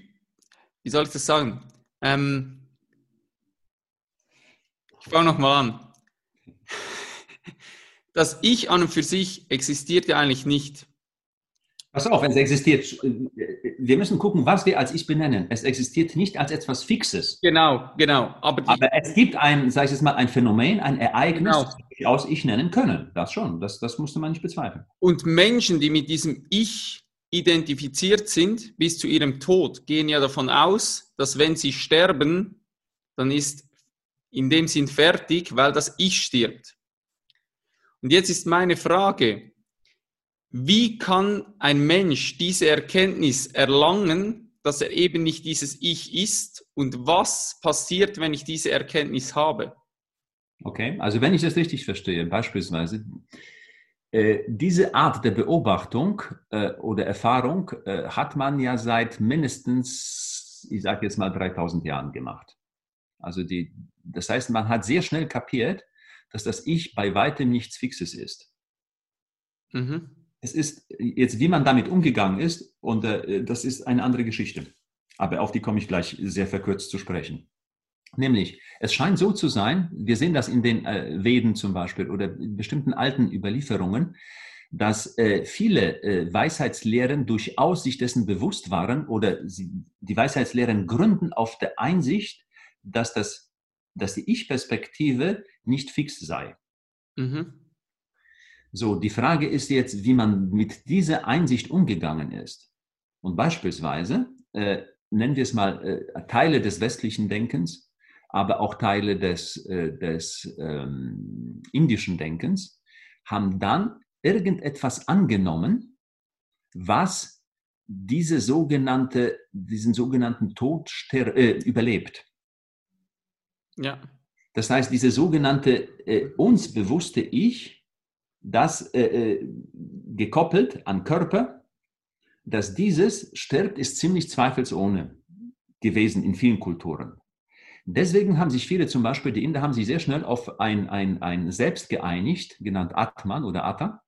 wie soll ich das sagen? Ähm, ich fange nochmal an. Das Ich an und für sich existiert ja eigentlich nicht. Pass auf, es existiert, wir müssen gucken, was wir als Ich benennen. Es existiert nicht als etwas Fixes. Genau, genau. Aber, Aber es gibt ein, sag ich jetzt mal, ein Phänomen, ein Ereignis, genau. das wir durchaus Ich nennen können. Das schon, das, das musste man nicht bezweifeln. Und Menschen, die mit diesem Ich identifiziert sind bis zu ihrem Tod, gehen ja davon aus, dass wenn sie sterben, dann ist in dem Sinn fertig, weil das Ich stirbt. Und jetzt ist meine Frage, wie kann ein Mensch diese Erkenntnis erlangen, dass er eben nicht dieses Ich ist und was passiert, wenn ich diese Erkenntnis habe? Okay, also wenn ich das richtig verstehe, beispielsweise, äh, diese Art der Beobachtung äh, oder Erfahrung äh, hat man ja seit mindestens, ich sage jetzt mal 3000 Jahren gemacht. Also die, das heißt, man hat sehr schnell kapiert, dass das Ich bei weitem nichts Fixes ist. Mhm. Es ist jetzt, wie man damit umgegangen ist, und äh, das ist eine andere Geschichte. Aber auf die komme ich gleich sehr verkürzt zu sprechen. Nämlich, es scheint so zu sein, wir sehen das in den äh, Veden zum Beispiel oder in bestimmten alten Überlieferungen, dass äh, viele äh, Weisheitslehren durchaus sich dessen bewusst waren oder sie, die Weisheitslehren gründen auf der Einsicht, dass, das, dass die Ich-Perspektive nicht fix sei. Mhm. So, die Frage ist jetzt, wie man mit dieser Einsicht umgegangen ist. Und beispielsweise, äh, nennen wir es mal äh, Teile des westlichen Denkens, aber auch Teile des, äh, des ähm, indischen Denkens, haben dann irgendetwas angenommen, was diese sogenannte, diesen sogenannten Tod äh, überlebt. Ja. Das heißt, diese sogenannte äh, uns bewusste Ich, das äh, äh, gekoppelt an Körper, dass dieses stirbt, ist ziemlich zweifelsohne gewesen in vielen Kulturen. Deswegen haben sich viele, zum Beispiel die Inder, haben sich sehr schnell auf ein, ein, ein Selbst geeinigt, genannt Atman oder Atta,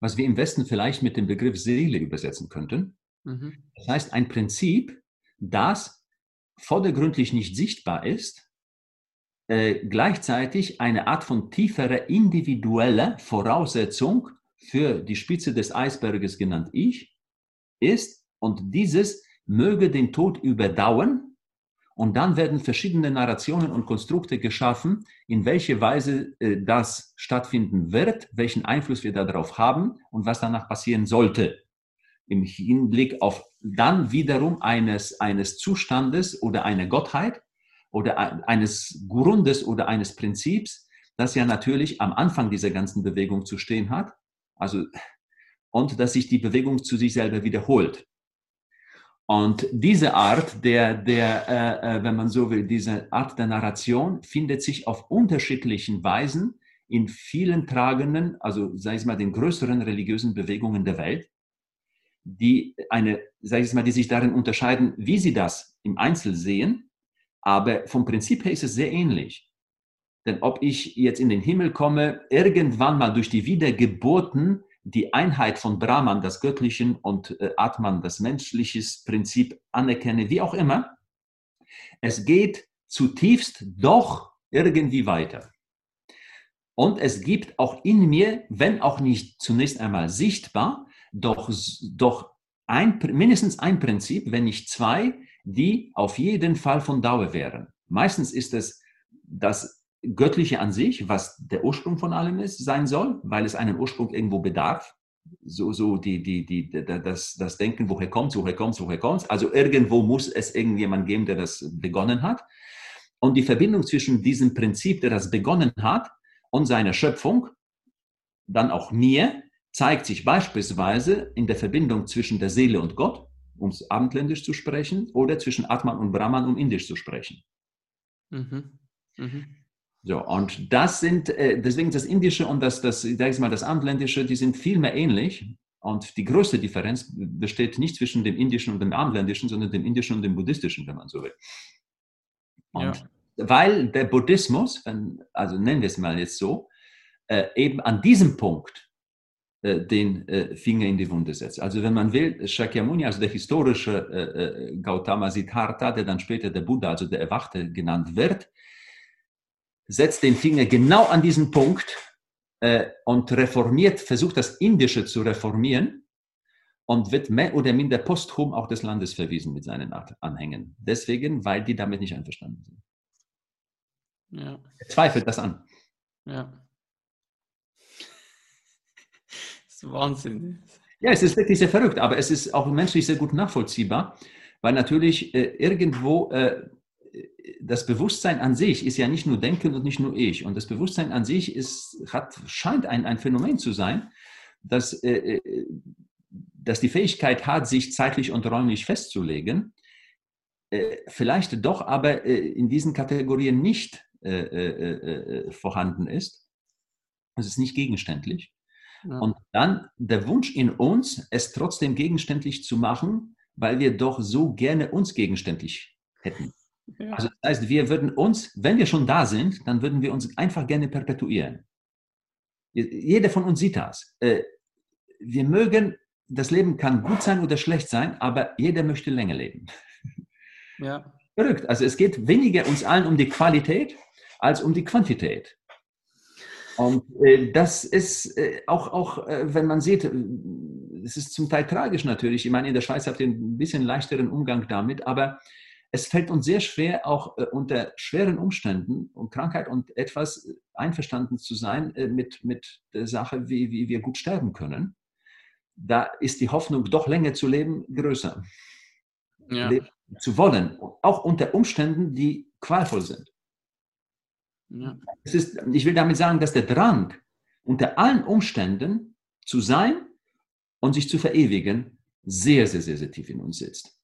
was wir im Westen vielleicht mit dem Begriff Seele übersetzen könnten. Mhm. Das heißt, ein Prinzip, das vordergründlich nicht sichtbar ist, äh, gleichzeitig eine Art von tieferer individueller Voraussetzung für die Spitze des Eisberges genannt Ich ist und dieses möge den Tod überdauern und dann werden verschiedene Narrationen und Konstrukte geschaffen, in welche Weise äh, das stattfinden wird, welchen Einfluss wir darauf haben und was danach passieren sollte. Im Hinblick auf dann wiederum eines, eines Zustandes oder einer Gottheit oder eines Grundes oder eines Prinzips, das ja natürlich am Anfang dieser ganzen Bewegung zu stehen hat. Also, und dass sich die Bewegung zu sich selber wiederholt. Und diese Art der, der äh, äh, wenn man so will, diese Art der Narration findet sich auf unterschiedlichen Weisen in vielen tragenden, also sei es mal den größeren religiösen Bewegungen der Welt, die eine, sei es mal, die sich darin unterscheiden, wie sie das im Einzel sehen, Aber vom Prinzip her ist es sehr ähnlich. Denn ob ich jetzt in den Himmel komme, irgendwann mal durch die Wiedergeburten die Einheit von Brahman, das Göttlichen, und äh, Atman, das menschliche Prinzip anerkenne, wie auch immer, es geht zutiefst doch irgendwie weiter. Und es gibt auch in mir, wenn auch nicht zunächst einmal sichtbar, doch, doch ein, mindestens ein Prinzip, wenn nicht zwei, die auf jeden Fall von Dauer wären. Meistens ist es das Göttliche an sich, was der Ursprung von allem ist, sein soll, weil es einen Ursprung irgendwo bedarf. So, so die, die, die, das, das Denken, woher kommt woher kommt woher kommt Also irgendwo muss es irgendjemand geben, der das begonnen hat. Und die Verbindung zwischen diesem Prinzip, der das begonnen hat, und seiner Schöpfung, dann auch mir, zeigt sich beispielsweise in der Verbindung zwischen der Seele und Gott, um abendländisch zu sprechen, oder zwischen Atman und Brahman, um indisch zu sprechen. Mhm. Mhm. So, und das sind, äh, deswegen das Indische und das, das, ich mal, das Abendländische, die sind viel mehr ähnlich. Und die größte Differenz besteht nicht zwischen dem Indischen und dem Abendländischen, sondern dem Indischen und dem Buddhistischen, wenn man so will. Und ja. weil der Buddhismus, also nennen wir es mal jetzt so, äh, eben an diesem Punkt den äh, Finger in die Wunde setzt. Also wenn man will, Shakyamuni, also der historische äh, äh, Gautama Siddhartha, der dann später der Buddha, also der Erwachte genannt wird, setzt den Finger genau an diesen Punkt äh, und reformiert, versucht das Indische zu reformieren und wird mehr oder minder posthum auch des Landes verwiesen mit seinen Anhängen. Deswegen, weil die damit nicht einverstanden sind. Ja. Er zweifelt das an. Ja. Das ist Wahnsinn. Ja, es ist wirklich sehr verrückt, aber es ist auch menschlich sehr gut nachvollziehbar, weil natürlich äh, irgendwo äh, das Bewusstsein an sich ist ja nicht nur Denken und nicht nur ich. Und das Bewusstsein an sich ist, hat, scheint ein, ein Phänomen zu sein, dass, äh, äh dass die Fähigkeit hat, sich zeitlich und räumlich festzulegen, äh, vielleicht doch aber äh, in diesen Kategorien nicht äh, äh, vorhanden ist. Es ist nicht gegenständlich. Ja. Und dann der Wunsch in uns, es trotzdem gegenständlich zu machen, weil wir doch so gerne uns gegenständlich hätten. Ja. Also das heißt, wir würden uns, wenn wir schon da sind, dann würden wir uns einfach gerne perpetuieren. Jeder von uns sieht das. Äh, wir mögen, das Leben kann gut sein oder schlecht sein, aber jeder möchte länger leben. Ja. Verrückt. Also es geht weniger uns allen um die Qualität als um die Quantität. Und äh, das ist äh, auch, auch äh, wenn man sieht, es ist zum Teil tragisch natürlich. Ich meine, in der Schweiz habt ihr ein bisschen leichteren Umgang damit, aber es fällt uns sehr schwer, auch äh, unter schweren Umständen und Krankheit und etwas einverstanden zu sein äh, mit, mit der Sache, wie, wie wir gut sterben können. Da ist die Hoffnung, doch länger zu leben, größer. Ja. Leben zu wollen, auch unter Umständen, die qualvoll sind. Ja. Es ist, ich will damit sagen, dass der Drang, unter allen Umständen zu sein und sich zu verewigen, sehr, sehr, sehr, sehr tief in uns sitzt.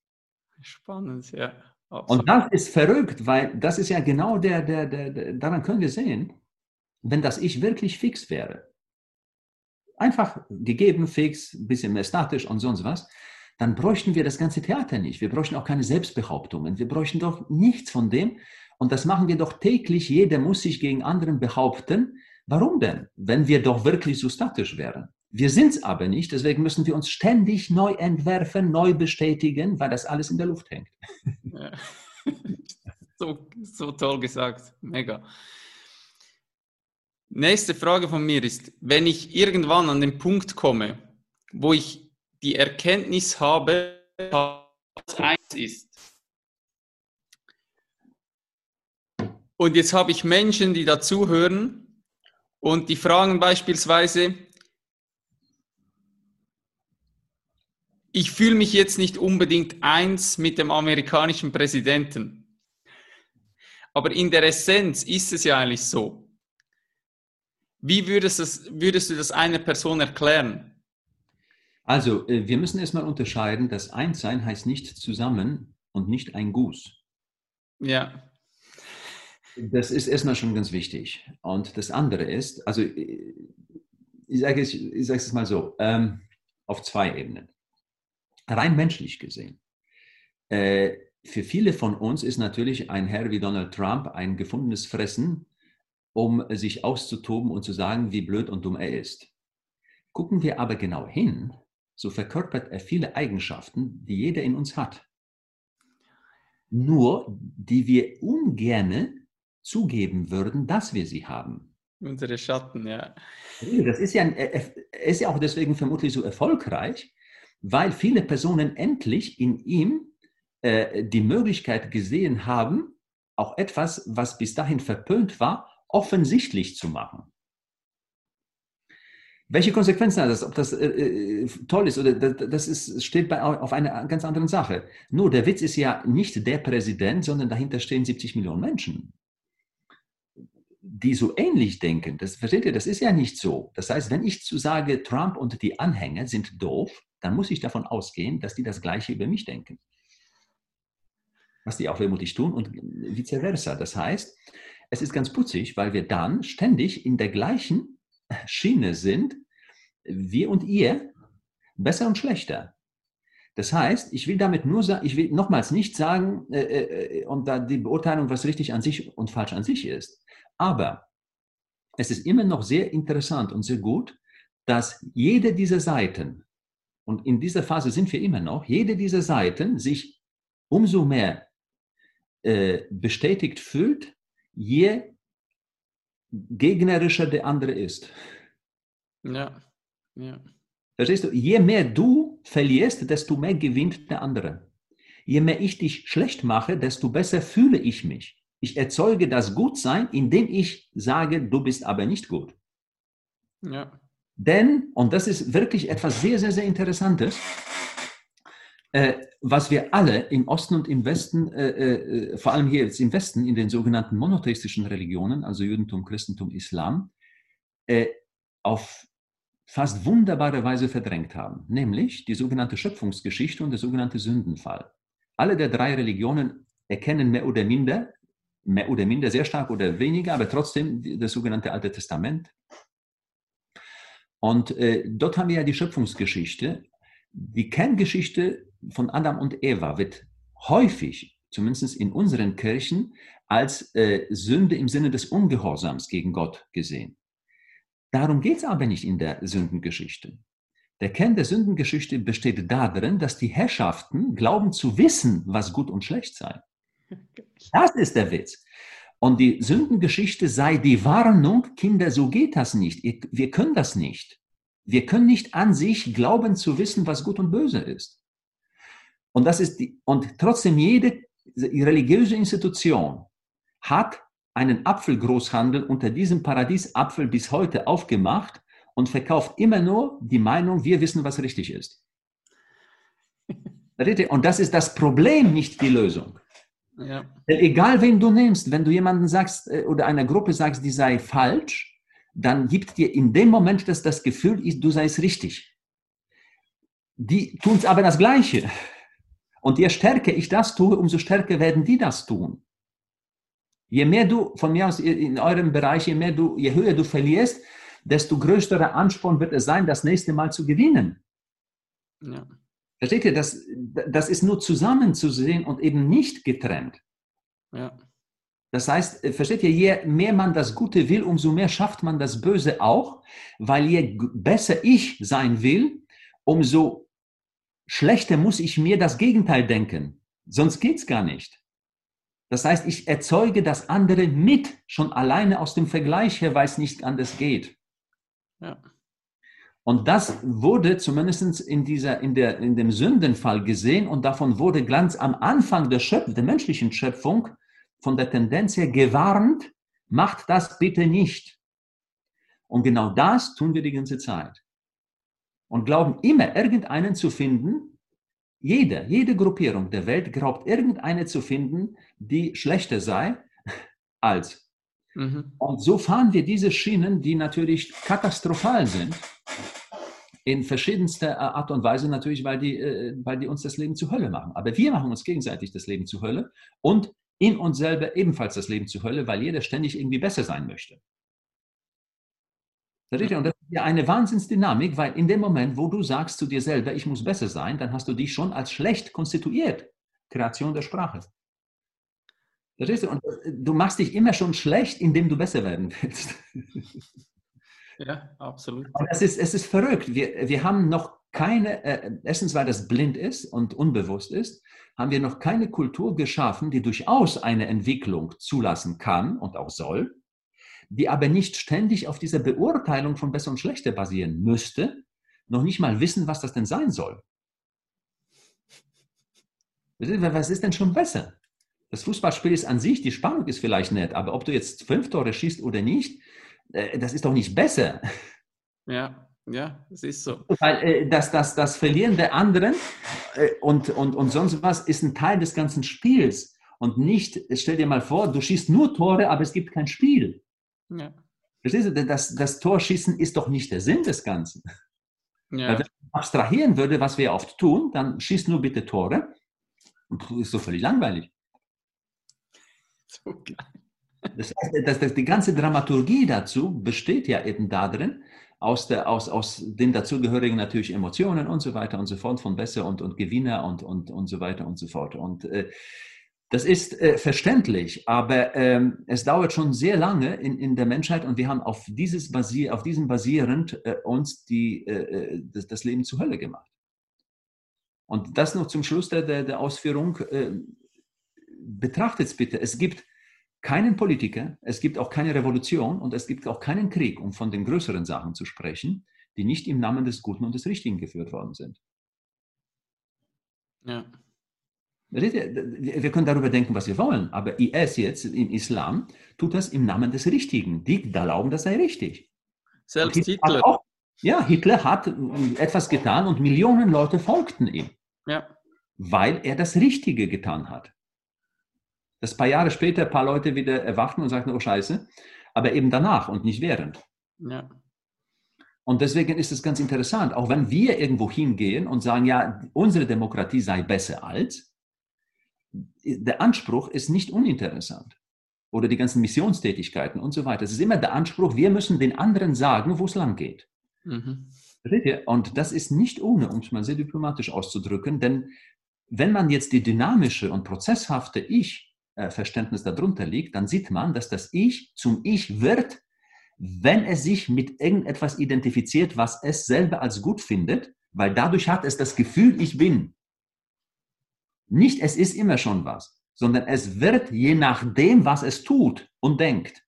Spannend, ja. Und das ist verrückt, weil das ist ja genau der, der, der, der, daran können wir sehen, wenn das Ich wirklich fix wäre, einfach gegeben, fix, ein bisschen mehr statisch und sonst was, dann bräuchten wir das ganze Theater nicht. Wir bräuchten auch keine Selbstbehauptungen. Wir bräuchten doch nichts von dem. Und das machen wir doch täglich. Jeder muss sich gegen anderen behaupten. Warum denn, wenn wir doch wirklich so statisch wären? Wir sind es aber nicht, deswegen müssen wir uns ständig neu entwerfen, neu bestätigen, weil das alles in der Luft hängt. Ja. So, so toll gesagt, mega. Nächste Frage von mir ist, wenn ich irgendwann an den Punkt komme, wo ich die Erkenntnis habe, was eins ist. Und jetzt habe ich Menschen, die dazuhören und die fragen beispielsweise, ich fühle mich jetzt nicht unbedingt eins mit dem amerikanischen Präsidenten. Aber in der Essenz ist es ja eigentlich so. Wie würdest, das, würdest du das einer Person erklären? Also, äh, wir müssen erstmal unterscheiden, dass Einssein heißt nicht zusammen und nicht ein Guss. Ja. Das ist erstmal schon ganz wichtig. Und das andere ist, also äh, ich sage es, ich sage es mal so, ähm, auf zwei Ebenen rein menschlich gesehen, äh, für viele von uns ist natürlich ein Herr wie Donald Trump ein gefundenes Fressen, um sich auszutoben und zu sagen, wie blöd und dumm er ist. Gucken wir aber genau hin, so verkörpert er viele Eigenschaften, die jeder in uns hat. Nur, die wir ungerne zugeben würden, dass wir sie haben. Unsere Schatten, ja. Das ist ja, er ist ja auch deswegen vermutlich so erfolgreich, weil viele Personen endlich in ihm äh, die Möglichkeit gesehen haben, auch etwas, was bis dahin verpönt war, offensichtlich zu machen. Welche Konsequenzen hat das? Ob das äh, äh toll ist oder das, das ist, steht bei, auf einer ganz anderen Sache. Nur der Witz ist ja nicht der Präsident, sondern dahinter stehen 70 Millionen Menschen, die so ähnlich denken. Das versteht ihr? Das ist ja nicht so. Das heißt, wenn ich zu sage, Trump und die Anhänger sind doof, dann muss ich davon ausgehen, dass die das Gleiche über mich denken. Was die auch vermutlich tun und vice versa. Das heißt, es ist ganz putzig, weil wir dann ständig in der gleichen Schiene sind, wir und ihr, besser und schlechter. Das heißt, ich will damit nur sagen, ich will nochmals nicht sagen, äh, äh, und da die Beurteilung, was richtig an sich und falsch an sich ist. Aber es ist immer noch sehr interessant und sehr gut, dass jede dieser Seiten, und in dieser Phase sind wir immer noch, jede dieser Seiten sich umso mehr äh, bestätigt fühlt, je gegnerischer der andere ist. Ja, ja. Verstehst du? Je mehr du verlierst, desto mehr gewinnt der andere. Je mehr ich dich schlecht mache, desto besser fühle ich mich. Ich erzeuge das Gutsein, indem ich sage, du bist aber nicht gut. Ja. Denn, und das ist wirklich etwas sehr, sehr, sehr Interessantes, äh, was wir alle im Osten und im Westen, äh, äh, vor allem hier jetzt im Westen, in den sogenannten monotheistischen Religionen, also Judentum, Christentum, Islam, äh, auf fast wunderbare Weise verdrängt haben, nämlich die sogenannte Schöpfungsgeschichte und der sogenannte Sündenfall. Alle der drei Religionen erkennen mehr oder minder, mehr oder minder, sehr stark oder weniger, aber trotzdem das sogenannte Alte Testament. Und äh, dort haben wir ja die Schöpfungsgeschichte. Die Kerngeschichte von Adam und Eva wird häufig, zumindest in unseren Kirchen, als äh, Sünde im Sinne des Ungehorsams gegen Gott gesehen. Darum geht es aber nicht in der Sündengeschichte. Der Kern der Sündengeschichte besteht darin, dass die Herrschaften glauben zu wissen, was gut und schlecht sei. Das ist der Witz. Und die Sündengeschichte sei die Warnung, Kinder, so geht das nicht. Wir können das nicht. Wir können nicht an sich glauben zu wissen, was gut und böse ist. Und das ist die, und trotzdem jede religiöse Institution hat einen Apfelgroßhandel unter diesem Paradiesapfel bis heute aufgemacht und verkauft immer nur die Meinung, wir wissen, was richtig ist. Und das ist das Problem, nicht die Lösung. Ja. Egal wen du nimmst, wenn du jemanden sagst äh, oder einer Gruppe sagst, die sei falsch, dann gibt dir in dem Moment das, das Gefühl, du seist richtig. Die tun es aber das Gleiche. Und je stärker ich das tue, umso stärker werden die das tun. Je mehr du von mir aus in eurem Bereich, je mehr du, je höher du verlierst, desto größerer Ansporn wird es sein, das nächste Mal zu gewinnen. Ja. Versteht ihr? Das, das ist nur zusammenzusehen und eben nicht getrennt. Ja. Das heißt, versteht ihr, je mehr man das Gute will, umso mehr schafft man das Böse auch, weil je besser ich sein will, umso schlechter muss ich mir das Gegenteil denken. Sonst geht es gar nicht. Das heißt, ich erzeuge das andere mit, schon alleine aus dem Vergleich her, weil es nicht anders geht. Ja. Und das wurde zumindest in, dieser, in, der, in dem Sündenfall gesehen und davon wurde ganz am Anfang der, Schöpf der menschlichen Schöpfung von der Tendenz her gewarnt, macht das bitte nicht. Und genau das tun wir die ganze Zeit und glauben immer, irgendeinen zu finden. Jede, jede Gruppierung der Welt glaubt, irgendeine zu finden, die schlechter sei als. Mhm. Und so fahren wir diese Schienen, die natürlich katastrophal sind, in verschiedenster Art und Weise natürlich, weil die, äh, weil die uns das Leben zur Hölle machen. Aber wir machen uns gegenseitig das Leben zur Hölle und in uns selber ebenfalls das Leben zur Hölle, weil jeder ständig irgendwie besser sein möchte. Und das ist ja eine Wahnsinnsdynamik, weil in dem Moment, wo du sagst zu dir selber, ich muss besser sein, dann hast du dich schon als schlecht konstituiert. Kreation der Sprache. Verstehst du? Und äh, du machst dich immer schon schlecht, indem du besser werden willst. Ja, absolut. Und es ist, es ist verrückt. Wir, wir haben noch keine, äh, erstens, weil das blind ist und unbewusst ist, haben wir noch keine Kultur geschaffen, die durchaus eine Entwicklung zulassen kann und auch soll, die aber nicht ständig auf dieser Beurteilung von besser und schlechter basieren müsste, noch nicht mal wissen, was das denn sein soll. Was ist denn schon besser? Das Fußballspiel ist an sich, die Spannung ist vielleicht nett, aber ob du jetzt fünf Tore schießt oder nicht, äh, das ist doch nicht besser. Ja, ja, es ist so. Weil äh, das, das, das Verlieren der anderen äh, und, und, und sonst was ist ein Teil des ganzen Spiels. Und nicht, stell dir mal vor, du schießt nur Tore, aber es gibt kein Spiel. Ja. Verstehst du, das, das Torschießen ist doch nicht der Sinn des Ganzen. Ja. Weil wenn man abstrahieren würde, was wir oft tun, dann schießt nur bitte Tore. Und ist so völlig langweilig. So geil. Das heißt, dass, dass die ganze Dramaturgie dazu besteht ja eben darin, aus, der, aus, aus den dazugehörigen natürlich Emotionen und so weiter und so fort, von Besser und, und Gewinner und, und, und so weiter und so fort. Und äh, das ist äh, verständlich, aber ähm, es dauert schon sehr lange in, in der Menschheit und wir haben auf, dieses basier, auf diesem basierend äh, uns die, äh, äh, das, das, Leben zur Hölle gemacht. Und das noch zum Schluss der, der, der Ausführung. Äh, betrachtet es bitte, es gibt keinen Politiker, es gibt auch keine Revolution und es gibt auch keinen Krieg, um von den größeren Sachen zu sprechen, die nicht im Namen des Guten und des Richtigen geführt worden sind. Ja. Wir können darüber denken, was wir wollen, aber IS jetzt im Islam tut das im Namen des Richtigen. Die glauben, das sei richtig. Selbst Hitler. Hitler. Auch, ja, Hitler hat etwas getan und Millionen Leute folgten ihm. Ja. Weil er das Richtige getan hat dass ein paar Jahre später ein paar Leute wieder erwachten und sagten, oh Scheiße, aber eben danach und nicht während. Ja. Und deswegen ist es ganz interessant, auch wenn wir irgendwo hingehen und sagen, ja, unsere Demokratie sei besser als, der Anspruch ist nicht uninteressant. Oder die ganzen Missionstätigkeiten und so weiter. Es ist immer der Anspruch, wir müssen den anderen sagen, wo es lang geht. Mhm. Und das ist nicht ohne, um es mal sehr diplomatisch auszudrücken, denn wenn man jetzt die dynamische und prozesshafte Ich äh, darunter liegt, dann sieht man, dass das Ich zum Ich wird, wenn es sich mit irgendetwas identifiziert, was es selber als gut findet, weil dadurch hat es das Gefühl, ich bin. Nicht es ist immer schon was, sondern es wird je nachdem, was es tut und denkt,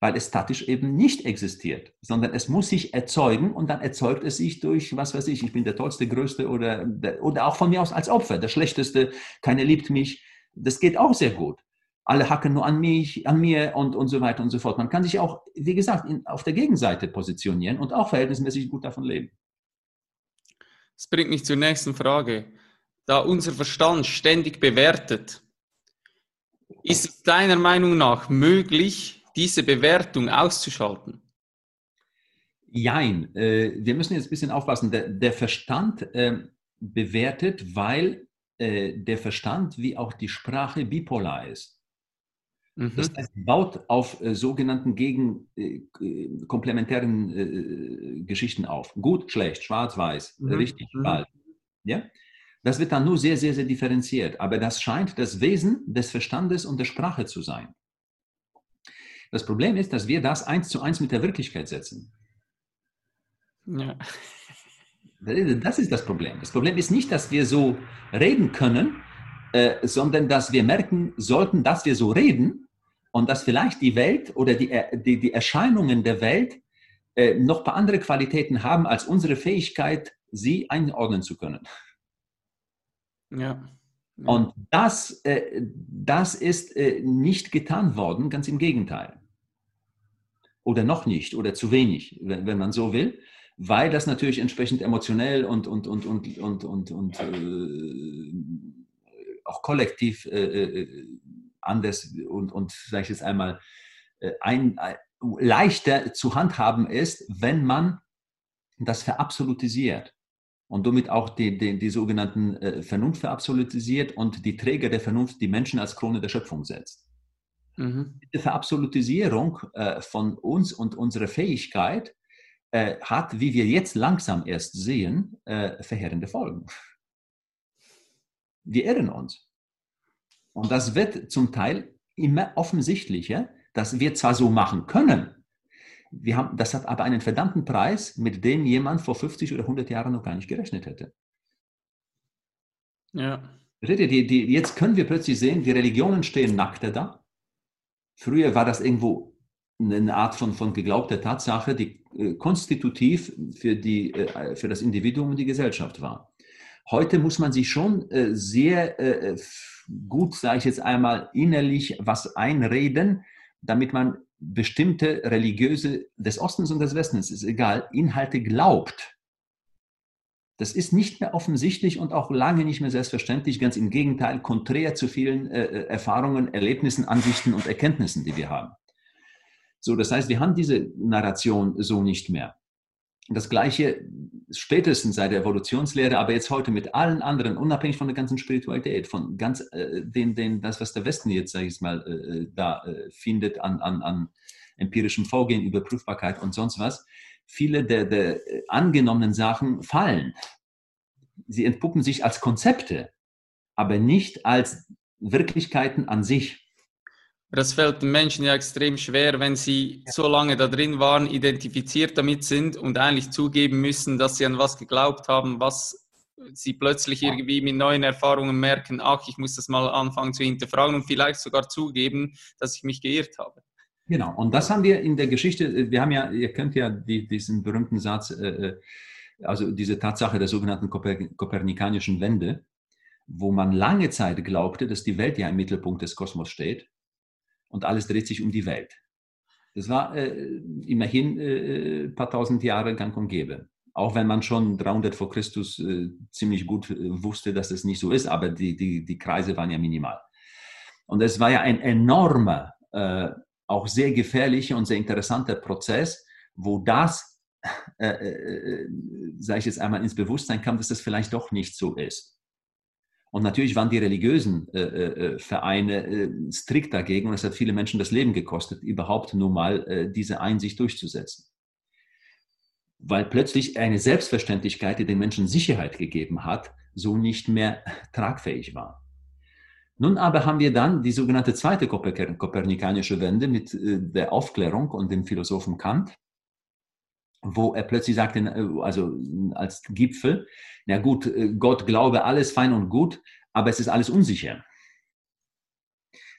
weil es statisch eben nicht existiert, sondern es muss sich erzeugen und dann erzeugt es sich durch, was weiß ich, ich bin der Tollste, Größte oder, oder auch von mir aus als Opfer, der Schlechteste, keiner liebt mich, das geht auch sehr gut. Alle hacken nur an mich, an mir und, und so weiter und so fort. Man kann sich auch, wie gesagt, in, auf der Gegenseite positionieren und auch verhältnismäßig gut davon leben. Das bringt mich zur nächsten Frage. Da unser Verstand ständig bewertet, ist es deiner Meinung nach möglich, diese Bewertung auszuschalten? Jein. Äh, wir müssen jetzt ein bisschen aufpassen. Der, Verstand äh, bewertet, weil äh, der Verstand wie auch die Sprache bipolar ist. Mhm. Das heißt, baut auf äh, sogenannten gegen äh, komplementären äh, Geschichten auf. Gut, schlecht, schwarz, weiß, mhm. richtig, mhm. bald. Ja? Das wird dann nur sehr, sehr, sehr differenziert. Aber das scheint das Wesen des Verstandes und der Sprache zu sein. Das Problem ist, dass wir das eins zu eins mit der Wirklichkeit setzen. Ja. Das ist das Problem. Das Problem ist nicht, dass wir so reden können, äh, sondern dass wir merken sollten, dass wir so reden und dass vielleicht die Welt oder die, die, die Erscheinungen der Welt äh, noch ein paar andere Qualitäten haben als unsere Fähigkeit, sie einordnen zu können. Ja. Und das, äh, das ist äh, nicht getan worden, ganz im Gegenteil. Oder noch nicht oder zu wenig, wenn, wenn man so will weil das natürlich entsprechend emotionell und, und, und, und, und, und, und äh, auch kollektiv äh, äh anders und, und sage ich jetzt einmal, äh, ein, leichter zu handhaben ist, wenn man das verabsolutisiert und somit auch die, die, die sogenannten äh, Vernunft verabsolutisiert und die Träger der Vernunft die Menschen als Krone der Schöpfung setzt. Mhm. Die Verabsolutisierung äh, von uns und unserer Fähigkeit äh, hat, wie wir jetzt langsam erst sehen, verheerende Folgen. Wir irren uns. Und das wird zum Teil immer offensichtlicher, dass wir zwar so machen können, wir haben, das hat aber einen verdammten Preis, mit dem jemand vor 50 oder 100 Jahren noch gar nicht gerechnet hätte. Ja. Die, die, jetzt können wir plötzlich sehen, die Religionen stehen nackter da. Früher war das irgendwo eine Art von, von geglaubter Tatsache, die äh, konstitutiv für, die, äh, für das Individuum und die Gesellschaft war. Heute muss man sich schon äh, sehr äh, gut, sage ich jetzt einmal, innerlich was einreden, damit man bestimmte religiöse des Ostens und des Westens, ist egal, Inhalte glaubt. Das ist nicht mehr offensichtlich und auch lange nicht mehr selbstverständlich, ganz im Gegenteil, konträr zu vielen äh, äh, Erfahrungen, Erlebnissen, Ansichten und Erkenntnissen, die wir haben. So, das heißt, wir haben diese Narration so nicht mehr. Das Gleiche spätestens seit der Evolutionslehre, aber jetzt heute mit allen anderen, unabhängig von der ganzen Spiritualität, von ganz äh, den, den, das, was der Westen jetzt, sage ich mal, äh, da äh, findet an, an, an empirischem Vorgehen, Überprüfbarkeit und sonst was, viele der, der angenommenen Sachen fallen. Sie entpuppen sich als Konzepte, aber nicht als Wirklichkeiten an sich. Das fällt den Menschen ja extrem schwer, wenn sie so lange da drin waren, identifiziert damit sind und eigentlich zugeben müssen, dass sie an was geglaubt haben, was sie plötzlich irgendwie mit neuen Erfahrungen merken, ach, ich muss das mal anfangen zu hinterfragen und vielleicht sogar zugeben, dass ich mich geirrt habe. Genau, und das haben wir in der Geschichte, wir haben ja, ihr kennt ja die, diesen berühmten Satz, äh, äh also diese Tatsache der sogenannten Koper kopernikanischen Wende, wo man lange Zeit glaubte, dass die Welt ja im Mittelpunkt des Kosmos steht und alles dreht sich um die Welt. Das war äh, immerhin äh, ein paar tausend Jahre gang und gäbe. Auch wenn man schon 300 vor Christus äh, ziemlich gut äh, wusste, dass es nicht so ist, aber die, die, die Kreise waren ja minimal. Und es war ja ein enormer, äh, auch sehr gefährlicher und sehr interessanter Prozess, wo das, äh, sage ich jetzt einmal, ins Bewusstsein kam, dass das vielleicht doch nicht so ist. Und natürlich waren die religiösen äh, äh, äh, Vereine äh, strikt dagegen und es hat viele Menschen das Leben gekostet, überhaupt nur mal äh, diese Einsicht durchzusetzen. Weil plötzlich eine Selbstverständlichkeit, die den Menschen Sicherheit gegeben hat, so nicht mehr tragfähig war. Nun aber haben wir dann die sogenannte zweite kopernikanische Wende mit äh, der Aufklärung und dem Philosophen Kant, wo er plötzlich sagte, äh, also als Gipfel, na gut, äh, Gott glaube alles fein und gut, aber es ist alles unsicher.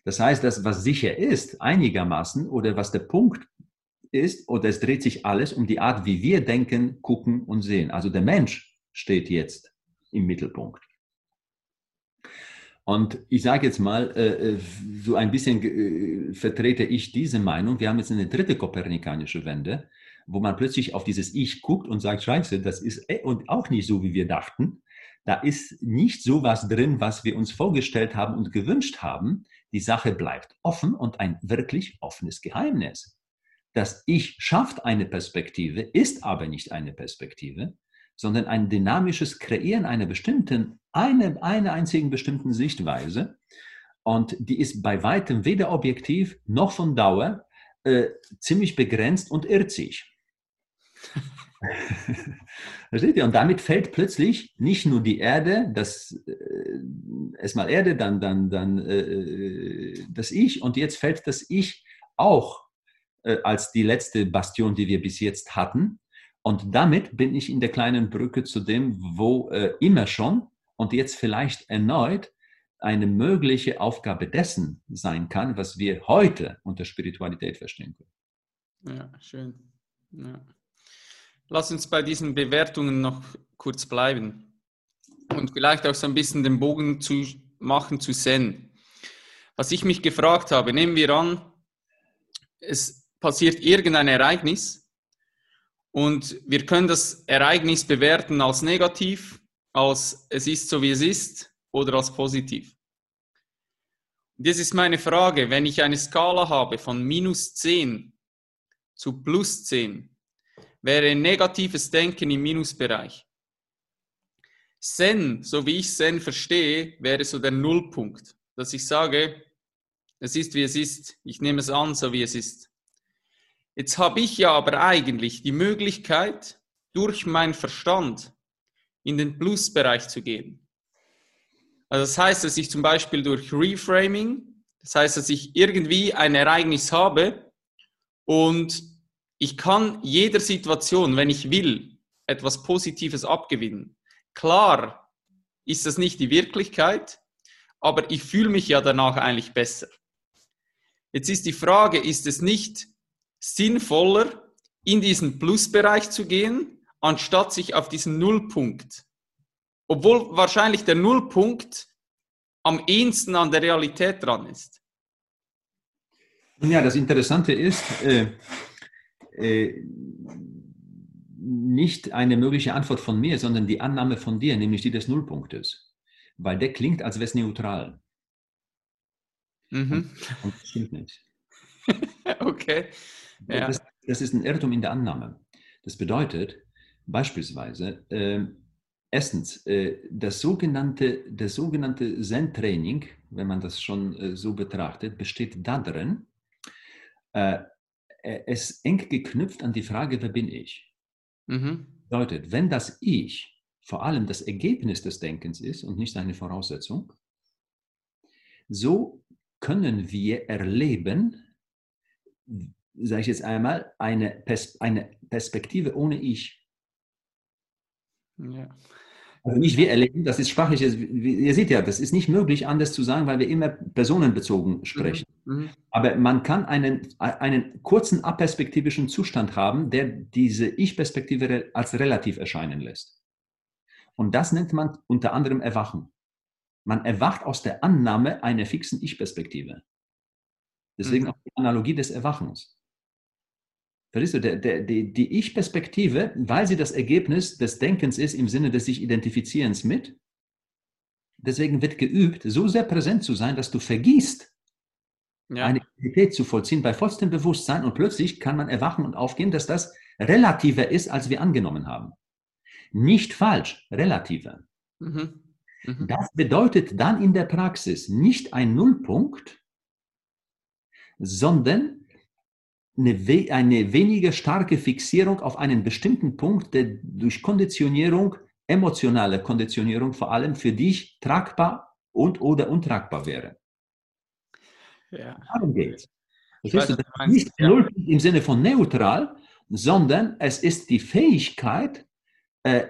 Das heißt, das, was sicher ist, einigermaßen, oder was der Punkt ist, oder es dreht sich alles um die Art, wie wir denken, gucken und sehen. Also der Mensch steht jetzt im Mittelpunkt. Und ich sage jetzt mal, äh, so ein bisschen vertrete ich diese Meinung. Wir haben jetzt eine dritte kopernikanische Wende, wo man plötzlich auf dieses Ich guckt und sagt, scheiße, das ist äh, und auch nicht so, wie wir dachten. Da ist nicht so was drin, was wir uns vorgestellt haben und gewünscht haben. Die Sache bleibt offen und ein wirklich offenes Geheimnis. Das Ich schafft eine Perspektive, ist aber nicht eine Perspektive, sondern ein dynamisches Kreieren einer bestimmten, einer, einer einzigen bestimmten Sichtweise. Und die ist bei weitem weder objektiv noch von Dauer, äh, ziemlich begrenzt und irrt sich. Versteht ihr? Und damit fällt plötzlich nicht nur die Erde, das äh, erstmal Erde, dann, dann, dann äh, das Ich und jetzt fällt das Ich auch äh, als die letzte Bastion, die wir bis jetzt hatten. Und damit bin ich in der kleinen Brücke zu dem, wo äh, immer schon und jetzt vielleicht erneut eine mögliche Aufgabe dessen sein kann, was wir heute unter Spiritualität verstehen können. Ja, schön. Ja. Lass uns bei diesen Bewertungen noch kurz bleiben und vielleicht auch so ein bisschen den Bogen zu machen zu Zen. Was ich mich gefragt habe, nehmen wir an, es passiert irgendein Ereignis und wir können das Ereignis bewerten als negativ, als es ist so wie es ist oder als positiv. Jetzt ist meine Frage, wenn ich eine Skala habe von minus 10 zu plus 10, wäre negatives Denken im Minusbereich. Zen, so wie ich Zen verstehe, wäre so der Nullpunkt, dass ich sage, es ist wie es ist, ich nehme es an, so wie es ist. Jetzt habe ich ja aber eigentlich die Möglichkeit, durch meinen Verstand in den Plusbereich zu gehen. Also das heißt, dass ich zum Beispiel durch Reframing, das heißt, dass ich irgendwie ein Ereignis habe und ich kann jeder Situation, wenn ich will, etwas Positives abgewinnen. Klar ist das nicht die Wirklichkeit, aber ich fühle mich ja danach eigentlich besser. Jetzt ist die Frage, ist es nicht sinnvoller, in diesen Plusbereich zu gehen, anstatt sich auf diesen Nullpunkt, obwohl wahrscheinlich der Nullpunkt am ehesten an der Realität dran ist. Ja, das Interessante ist, äh, äh, nicht eine mögliche Antwort von mir, sondern die Annahme von dir, nämlich die des Nullpunktes. Weil der klingt, als wäre es neutral. Mhm. Und, und, das stimmt nicht. okay. Ja. Das, das, ist ein Irrtum in der Annahme. Das bedeutet beispielsweise, äh, erstens, äh, das sogenannte, das sogenannte Zen-Training, wenn man das schon äh, so betrachtet, besteht darin, äh, es eng geknüpft an die Frage, wer bin ich? Mhm. Bedeutet, wenn das Ich vor allem das Ergebnis des Denkens ist und nicht seine Voraussetzung, so können wir erleben, sage ich jetzt einmal, eine, Pers eine Perspektive ohne Ich. Ja. Also nicht wir erleben, das ist sprachlich, ihr seht ja, das ist nicht möglich, anders zu sagen, weil wir immer personenbezogen sprechen. Mhm. mhm. Aber man kann einen, einen kurzen aperspektivischen Zustand haben, der diese Ich-Perspektive als relativ erscheinen lässt. Und das nennt man unter anderem Erwachen. Man erwacht aus der Annahme einer fixen Ich-Perspektive. Deswegen mhm. auch die Analogie des Erwachens. Verstehst du, der, der, die, die Ich-Perspektive, weil sie das Ergebnis des Denkens ist im Sinne des sich Identifizierens mit, deswegen wird geübt, so sehr präsent zu sein, dass du vergisst, ja. eine Identität zu vollziehen bei vollstem Bewusstsein und plötzlich kann man erwachen und aufgehen, dass das relativer ist, als wir angenommen haben. Nicht falsch, relativer. Mhm. Mhm. Das bedeutet dann in der Praxis nicht ein Nullpunkt, sondern eine, eine weniger starke Fixierung auf einen bestimmten Punkt, der durch Konditionierung, emotionale Konditionierung vor allem für dich tragbar und oder untragbar wäre. Ja. Darum geht es. Das nicht ja. null im Sinne von neutral, sondern es ist die Fähigkeit, äh,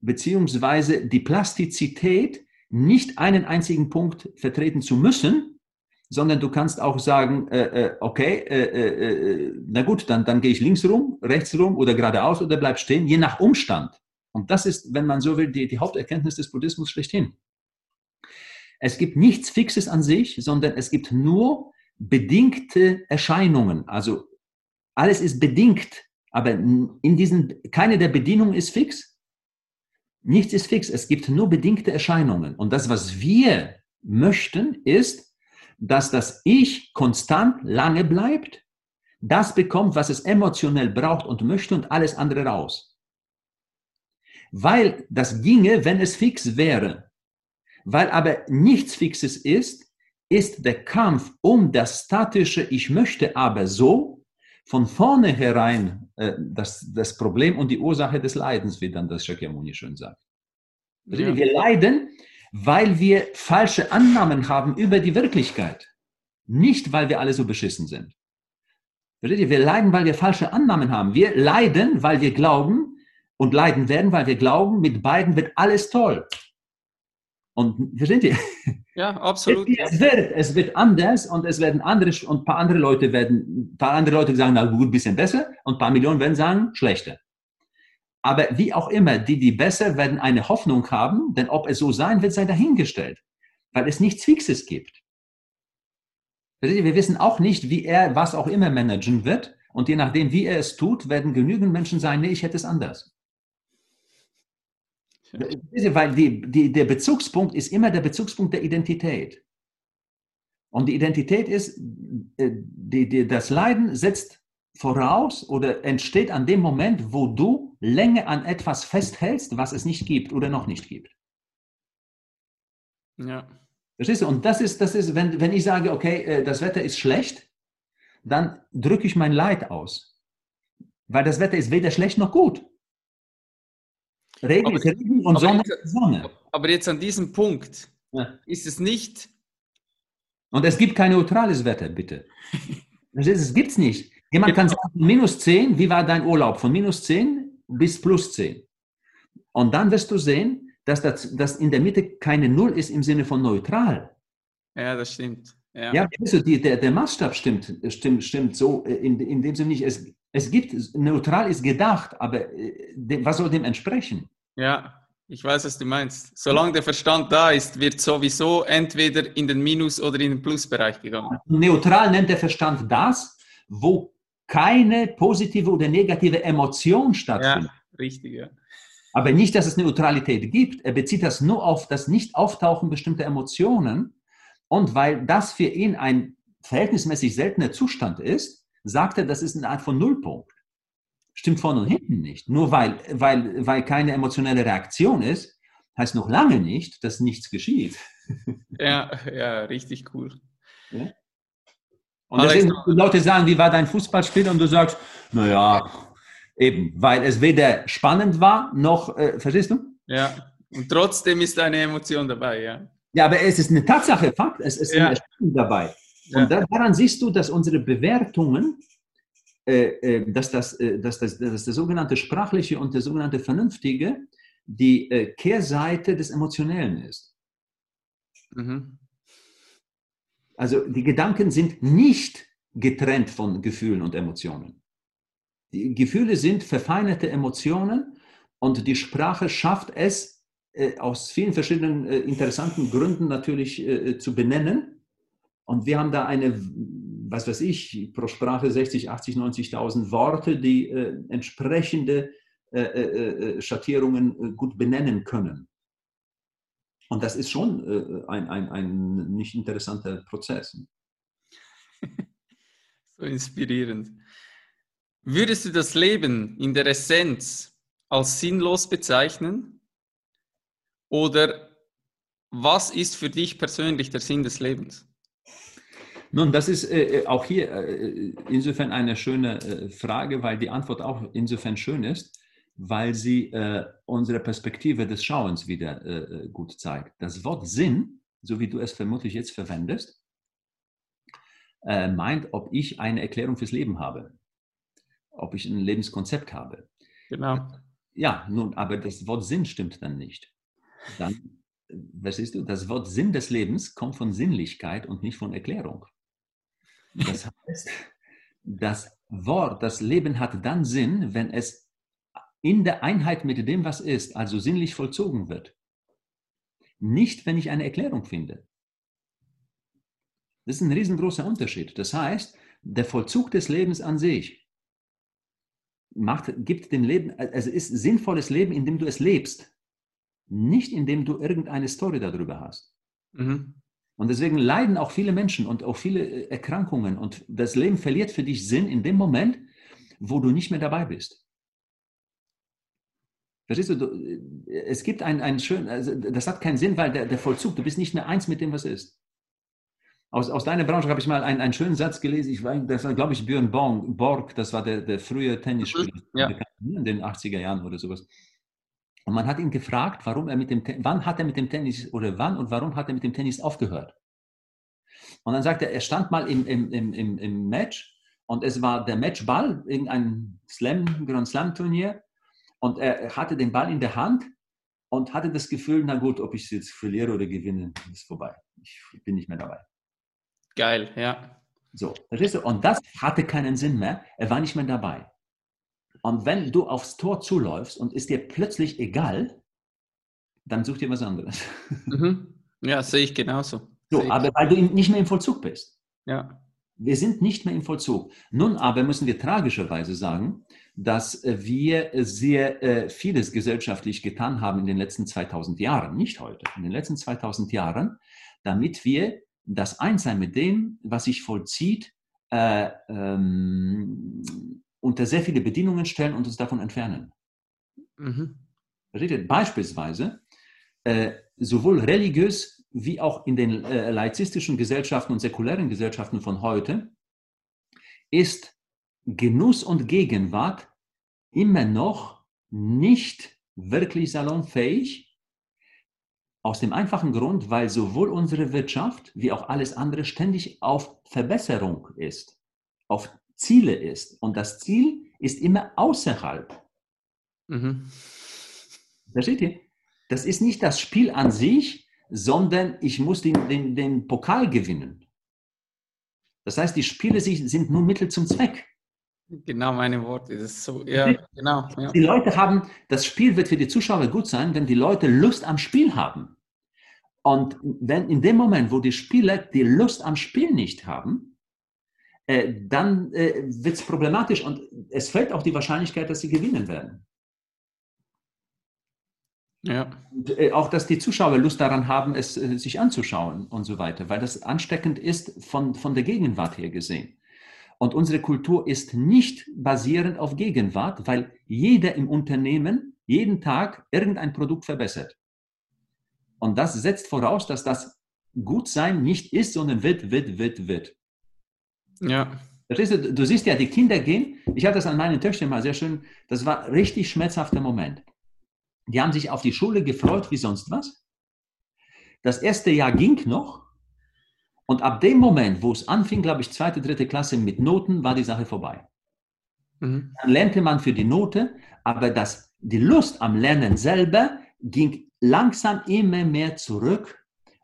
beziehungsweise die Plastizität, nicht einen einzigen Punkt vertreten zu müssen, sondern du kannst auch sagen, äh, äh okay, äh, äh, äh, na gut, dann, dann gehe ich links rum, rechts rum oder geradeaus oder bleib stehen, je nach Umstand. Und das ist, wenn man so will, die, die Haupterkenntnis des Buddhismus schlechthin. Es gibt nichts Fixes an sich, sondern es gibt nur bedingte Erscheinungen. Also alles ist bedingt, aber in diesen, keine der Bedingungen ist fix. Nichts ist fix. Es gibt nur bedingte Erscheinungen. Und das, was wir möchten, ist, dass das Ich konstant lange bleibt, das bekommt, was es emotionell braucht und möchte und alles andere raus. Weil das ginge, wenn es fix wäre. Weil aber nichts Fixes ist, ist der Kampf um das statische Ich möchte aber so von vornherein äh, das, das Problem und die Ursache des Leidens, wie dann das Shakyamuni schön sagt. Ja. Wir leiden, weil wir falsche Annahmen haben über die Wirklichkeit. Nicht, weil wir alle so beschissen sind. Wir leiden, weil wir falsche Annahmen haben. Wir leiden, weil wir glauben und leiden werden, weil wir glauben, mit beiden wird alles toll. Und versteht ihr? Ja, absolut. Es, wird, es wird anders und es werden andere und ein paar andere Leute werden, ein paar andere Leute sagen, na gut, ein bisschen besser und ein paar Millionen werden sagen, schlechter. Aber wie auch immer, die, die besser, werden eine Hoffnung haben, denn ob es so sein wird, sei dahingestellt, weil es nichts Fixes gibt. Wir wissen auch nicht, wie er was auch immer managen wird. Und je nachdem, wie er es tut, werden genügend Menschen sagen, nee, ich hätte es anders. Weil die, die, der Bezugspunkt ist immer der Bezugspunkt der Identität. Und die Identität ist, äh, die, das Leiden setzt voraus oder entsteht an dem Moment, wo du länger an etwas festhältst, was es nicht gibt oder noch nicht gibt. Ja. Verstehst du? Und das ist, das ist wenn, wenn ich sage, okay, äh, das Wetter ist schlecht, dann drücke ich mein Leid aus. Weil das Wetter ist weder schlecht noch gut. Regen ist Regen und Sonne ist Sonne. Aber jetzt an diesem Punkt, ja. ist es nicht. Und es gibt kein neutrales Wetter, bitte. Es gibt es nicht. Jemand genau. kann sagen, minus 10, wie war dein Urlaub? Von minus 10 bis plus 10. Und dann wirst du sehen, dass, das, dass in der Mitte keine Null ist im Sinne von neutral. Ja, das stimmt. Ja, ja also die, der, der Maßstab stimmt, stimmt, stimmt so äh, in, in dem Sinne nicht. Es, es gibt, neutral ist gedacht, aber äh, was soll dem entsprechen? Ja, ich weiß, was du meinst. Solange der Verstand da ist, wird sowieso entweder in den Minus- oder in den Plusbereich gegangen. Neutral nennt der Verstand das, wo keine positive oder negative Emotion stattfindet. Ja, richtig, ja. Aber nicht, dass es Neutralität gibt. Er bezieht das nur auf das Nicht-Auftauchen bestimmter Emotionen. Und weil das für ihn ein verhältnismäßig seltener Zustand ist, sagt er, das ist eine Art von Nullpunkt. Stimmt vorne und hinten nicht. Nur weil, weil, weil keine emotionelle Reaktion ist, heißt noch lange nicht, dass nichts geschieht. Ja, ja, richtig cool. Ja? Und deswegen die Leute sagen, wie war dein Fußballspiel? Und du sagst, naja, eben, weil es weder spannend war, noch, äh, verstehst du? Ja, und trotzdem ist eine Emotion dabei, ja. Ja, aber es ist eine Tatsache, Fakt, es ist ja. eine Spannung dabei. Und ja. daran siehst du, dass unsere Bewertungen, äh, äh, dass, das, äh, dass, das, dass der sogenannte sprachliche und der sogenannte vernünftige die äh, Kehrseite des Emotionellen ist. Mhm. Also die Gedanken sind nicht getrennt von Gefühlen und Emotionen. Die Gefühle sind verfeinerte Emotionen und die Sprache schafft es, äh, aus vielen verschiedenen äh, interessanten Gründen natürlich äh, zu benennen. Und wir haben da eine, was weiß ich, pro Sprache 60, 80, 90.000 Worte, die entsprechende Schattierungen gut benennen können. Und das ist schon äh, ein, ein, ein nicht interessanter Prozess. so inspirierend. Würdest du das Leben in der Essenz als sinnlos bezeichnen? Oder was ist für dich persönlich der Sinn des Lebens? Nun, das ist äh, auch hier äh, insofern eine schöne äh, Frage, weil die Antwort auch insofern schön ist, weil sie äh, unsere Perspektive des Schauens wieder äh, äh, gut zeigt. Das Wort Sinn, so wie du es vermutlich jetzt verwendest, äh, meint, ob ich eine Erklärung fürs Leben habe, ob ich ein Lebenskonzept habe. Genau. Ja, nun, aber das Wort Sinn stimmt dann nicht. Dann, was siehst du, das Wort Sinn des Lebens kommt von Sinnlichkeit und nicht von Erklärung. Das heißt, das Wort, das Leben hat dann Sinn, wenn es in der Einheit mit dem, was ist, also sinnlich vollzogen wird. Nicht, wenn ich eine Erklärung finde. Das ist ein riesengroßer Unterschied. Das heißt, der Vollzug des Lebens an sich macht, gibt dem Leben, also ist sinnvolles Leben, indem du es lebst, nicht indem du irgendeine Story darüber hast. Mhm. Und deswegen leiden auch viele Menschen und auch viele Erkrankungen und das Leben verliert für dich Sinn in dem Moment, wo du nicht mehr dabei bist. Verstehst du, äh, es gibt einen, einen schönen, also das hat keinen Sinn, weil der, der Vollzug, du bist nicht mehr eins mit dem, was ist. Aus, aus deiner Branche habe ich mal einen, einen schönen Satz gelesen, ich war, das war, glaube ich, Björn Borg, das war der, der frühe Tennisspieler ja. in den 80er Jahren oder sowas. Und man hat ihn gefragt, warum er mit dem, wann hat er mit dem Tennis oder wann und warum hat er mit dem Tennis aufgehört? Und dann sagt er, er stand mal im, im, im, im Match und es war der Matchball, irgendein Slam, Grand Slam Turnier und er hatte den Ball in der Hand und hatte das Gefühl, na gut, ob ich es jetzt verliere oder gewinne, ist vorbei. Ich bin nicht mehr dabei. Geil, ja. So, verstehst du? Und das hatte keinen Sinn mehr. Er war nicht mehr dabei. Und wenn du aufs Tor zuläufst und ist dir plötzlich egal, dann such dir was anderes. Mhm. Ja, sehe ich genauso. So, aber weil du nicht mehr im Vollzug bist. Ja. Wir sind nicht mehr im Vollzug. Nun aber müssen wir tragischerweise sagen, dass äh, wir sehr äh, vieles gesellschaftlich getan haben in den letzten 2000 Jahren, nicht heute, in den letzten 2000 Jahren, damit wir das Einssein mit dem, was sich vollzieht, äh, ähm, unter sehr viele Bedingungen stellen und uns davon entfernen. Mhm. Beispielsweise, äh, sowohl religiös wie auch in den äh, laizistischen Gesellschaften und säkulären Gesellschaften von heute, ist Genuss und Gegenwart immer noch nicht wirklich salonfähig, Aus dem einfachen Grund, weil sowohl unsere Wirtschaft wie auch alles andere ständig auf Verbesserung ist, auf Ziele ist. Und das Ziel ist immer außerhalb. Mhm. Versteht ihr? Das ist nicht das Spiel an sich, sondern ich muss den, den, den Pokal gewinnen. Das heißt, die Spiele sind nur Mittel zum Zweck. Genau meine Worte. Das ist so, ja, genau. Ja. Die Leute haben, das Spiel wird für die Zuschauer gut sein, wenn die Leute Lust am Spiel haben. Und wenn in dem Moment, wo die Spieler die Lust am Spiel nicht haben, äh, dann äh, wird es problematisch und es fällt auch die Wahrscheinlichkeit, dass sie gewinnen werden. Ja. Und, äh, auch, dass die Zuschauer Lust daran haben, es äh, sich anzuschauen und so weiter, weil das ansteckend ist von, von der Gegenwart her gesehen. Und unsere Kultur ist nicht basierend auf Gegenwart, weil jeder im Unternehmen jeden Tag irgendein Produkt verbessert. Und das setzt voraus, dass das Gutsein nicht ist, sondern wird, wird, wird, wird. Ja. Verstehst du, du siehst ja, die Kinder gehen, ich hatte das an meinen Töchtern mal sehr schön, das war ein richtig schmerzhafter Moment. Die haben sich auf die Schule gefreut wie sonst was. Das erste Jahr ging noch. Und ab dem Moment, wo es anfing, glaube ich, zweite, dritte Klasse mit Noten, war die Sache vorbei. Mhm. Dann lernte man für die Note, aber das, die Lust am Lernen selber ging langsam immer mehr zurück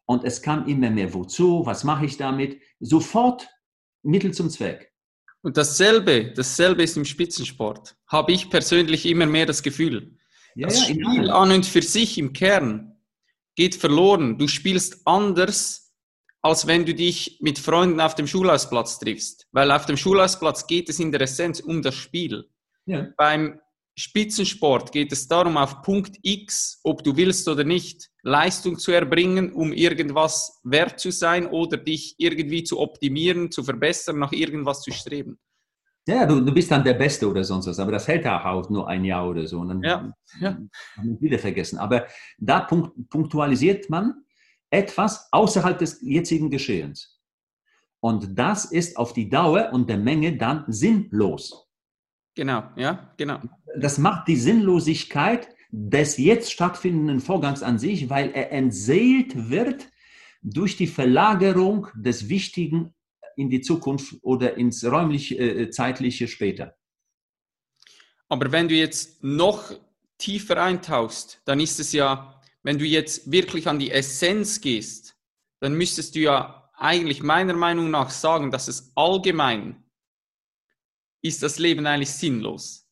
und es kam immer mehr, wozu, was mache ich damit? Sofort Mittel zum Zweck. Und dasselbe, dasselbe ist im Spitzensport. Habe ich persönlich immer mehr das Gefühl. Ja, das ja, Spiel an und für sich im Kern geht verloren. Du spielst anders, als wenn du dich mit Freunden auf dem Schulhausplatz triffst. Weil auf dem Schulhausplatz geht es in der Essenz um das Spiel. Ja. Beim Spitzensport geht es darum, auf Punkt X, ob du willst oder nicht, Leistung zu erbringen, um irgendwas wert zu sein oder dich irgendwie zu optimieren, zu verbessern, nach irgendwas zu streben. Ja, du, du bist dann der Beste oder sonst was, aber das hält auch nur ein Jahr oder so. Und dann ja, ja. wieder vergessen. Aber da punkt, punktualisiert man etwas außerhalb des jetzigen Geschehens. Und das ist auf die Dauer und der Menge dann sinnlos. Genau, ja, genau. Das macht die Sinnlosigkeit des jetzt stattfindenden Vorgangs an sich, weil er entseelt wird durch die Verlagerung des Wichtigen in die Zukunft oder ins räumlich-zeitliche äh, später. Aber wenn du jetzt noch tiefer eintauchst, dann ist es ja, wenn du jetzt wirklich an die Essenz gehst, dann müsstest du ja eigentlich meiner Meinung nach sagen, dass es allgemein ist das Leben eigentlich sinnlos.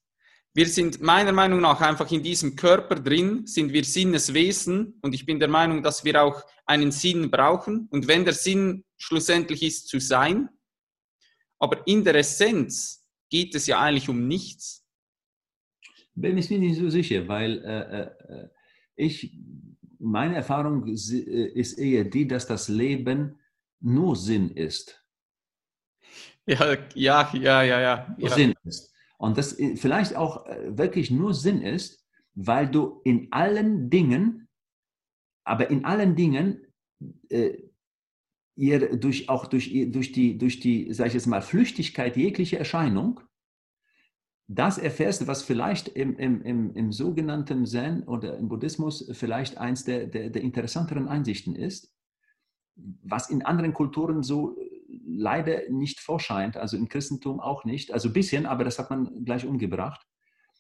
Wir sind meiner Meinung nach einfach in diesem Körper drin, sind wir Sinneswesen und ich bin der Meinung, dass wir auch einen Sinn brauchen. Und wenn der Sinn schlussendlich ist zu sein, aber in der Essenz geht es ja eigentlich um nichts. Bin ich mir nicht so sicher, weil äh, äh, ich, meine Erfahrung ist eher die, dass das Leben nur Sinn ist. Ja, ja, ja, ja, ja. ja. Sinn ist. Und das vielleicht auch äh, wirklich nur Sinn ist, weil du in allen Dingen, aber in allen Dingen äh, ihr durch, auch durch, durch die, durch die, sag ich jetzt mal, Flüchtigkeit jegliche Erscheinung, das erfährst, was vielleicht im, im, im, im sogenannten Zen oder im Buddhismus vielleicht eins der, der, der interessanteren Einsichten ist, was in anderen Kulturen so leider nicht vorscheint, also im Christentum auch nicht, also ein bisschen, aber das hat man gleich umgebracht.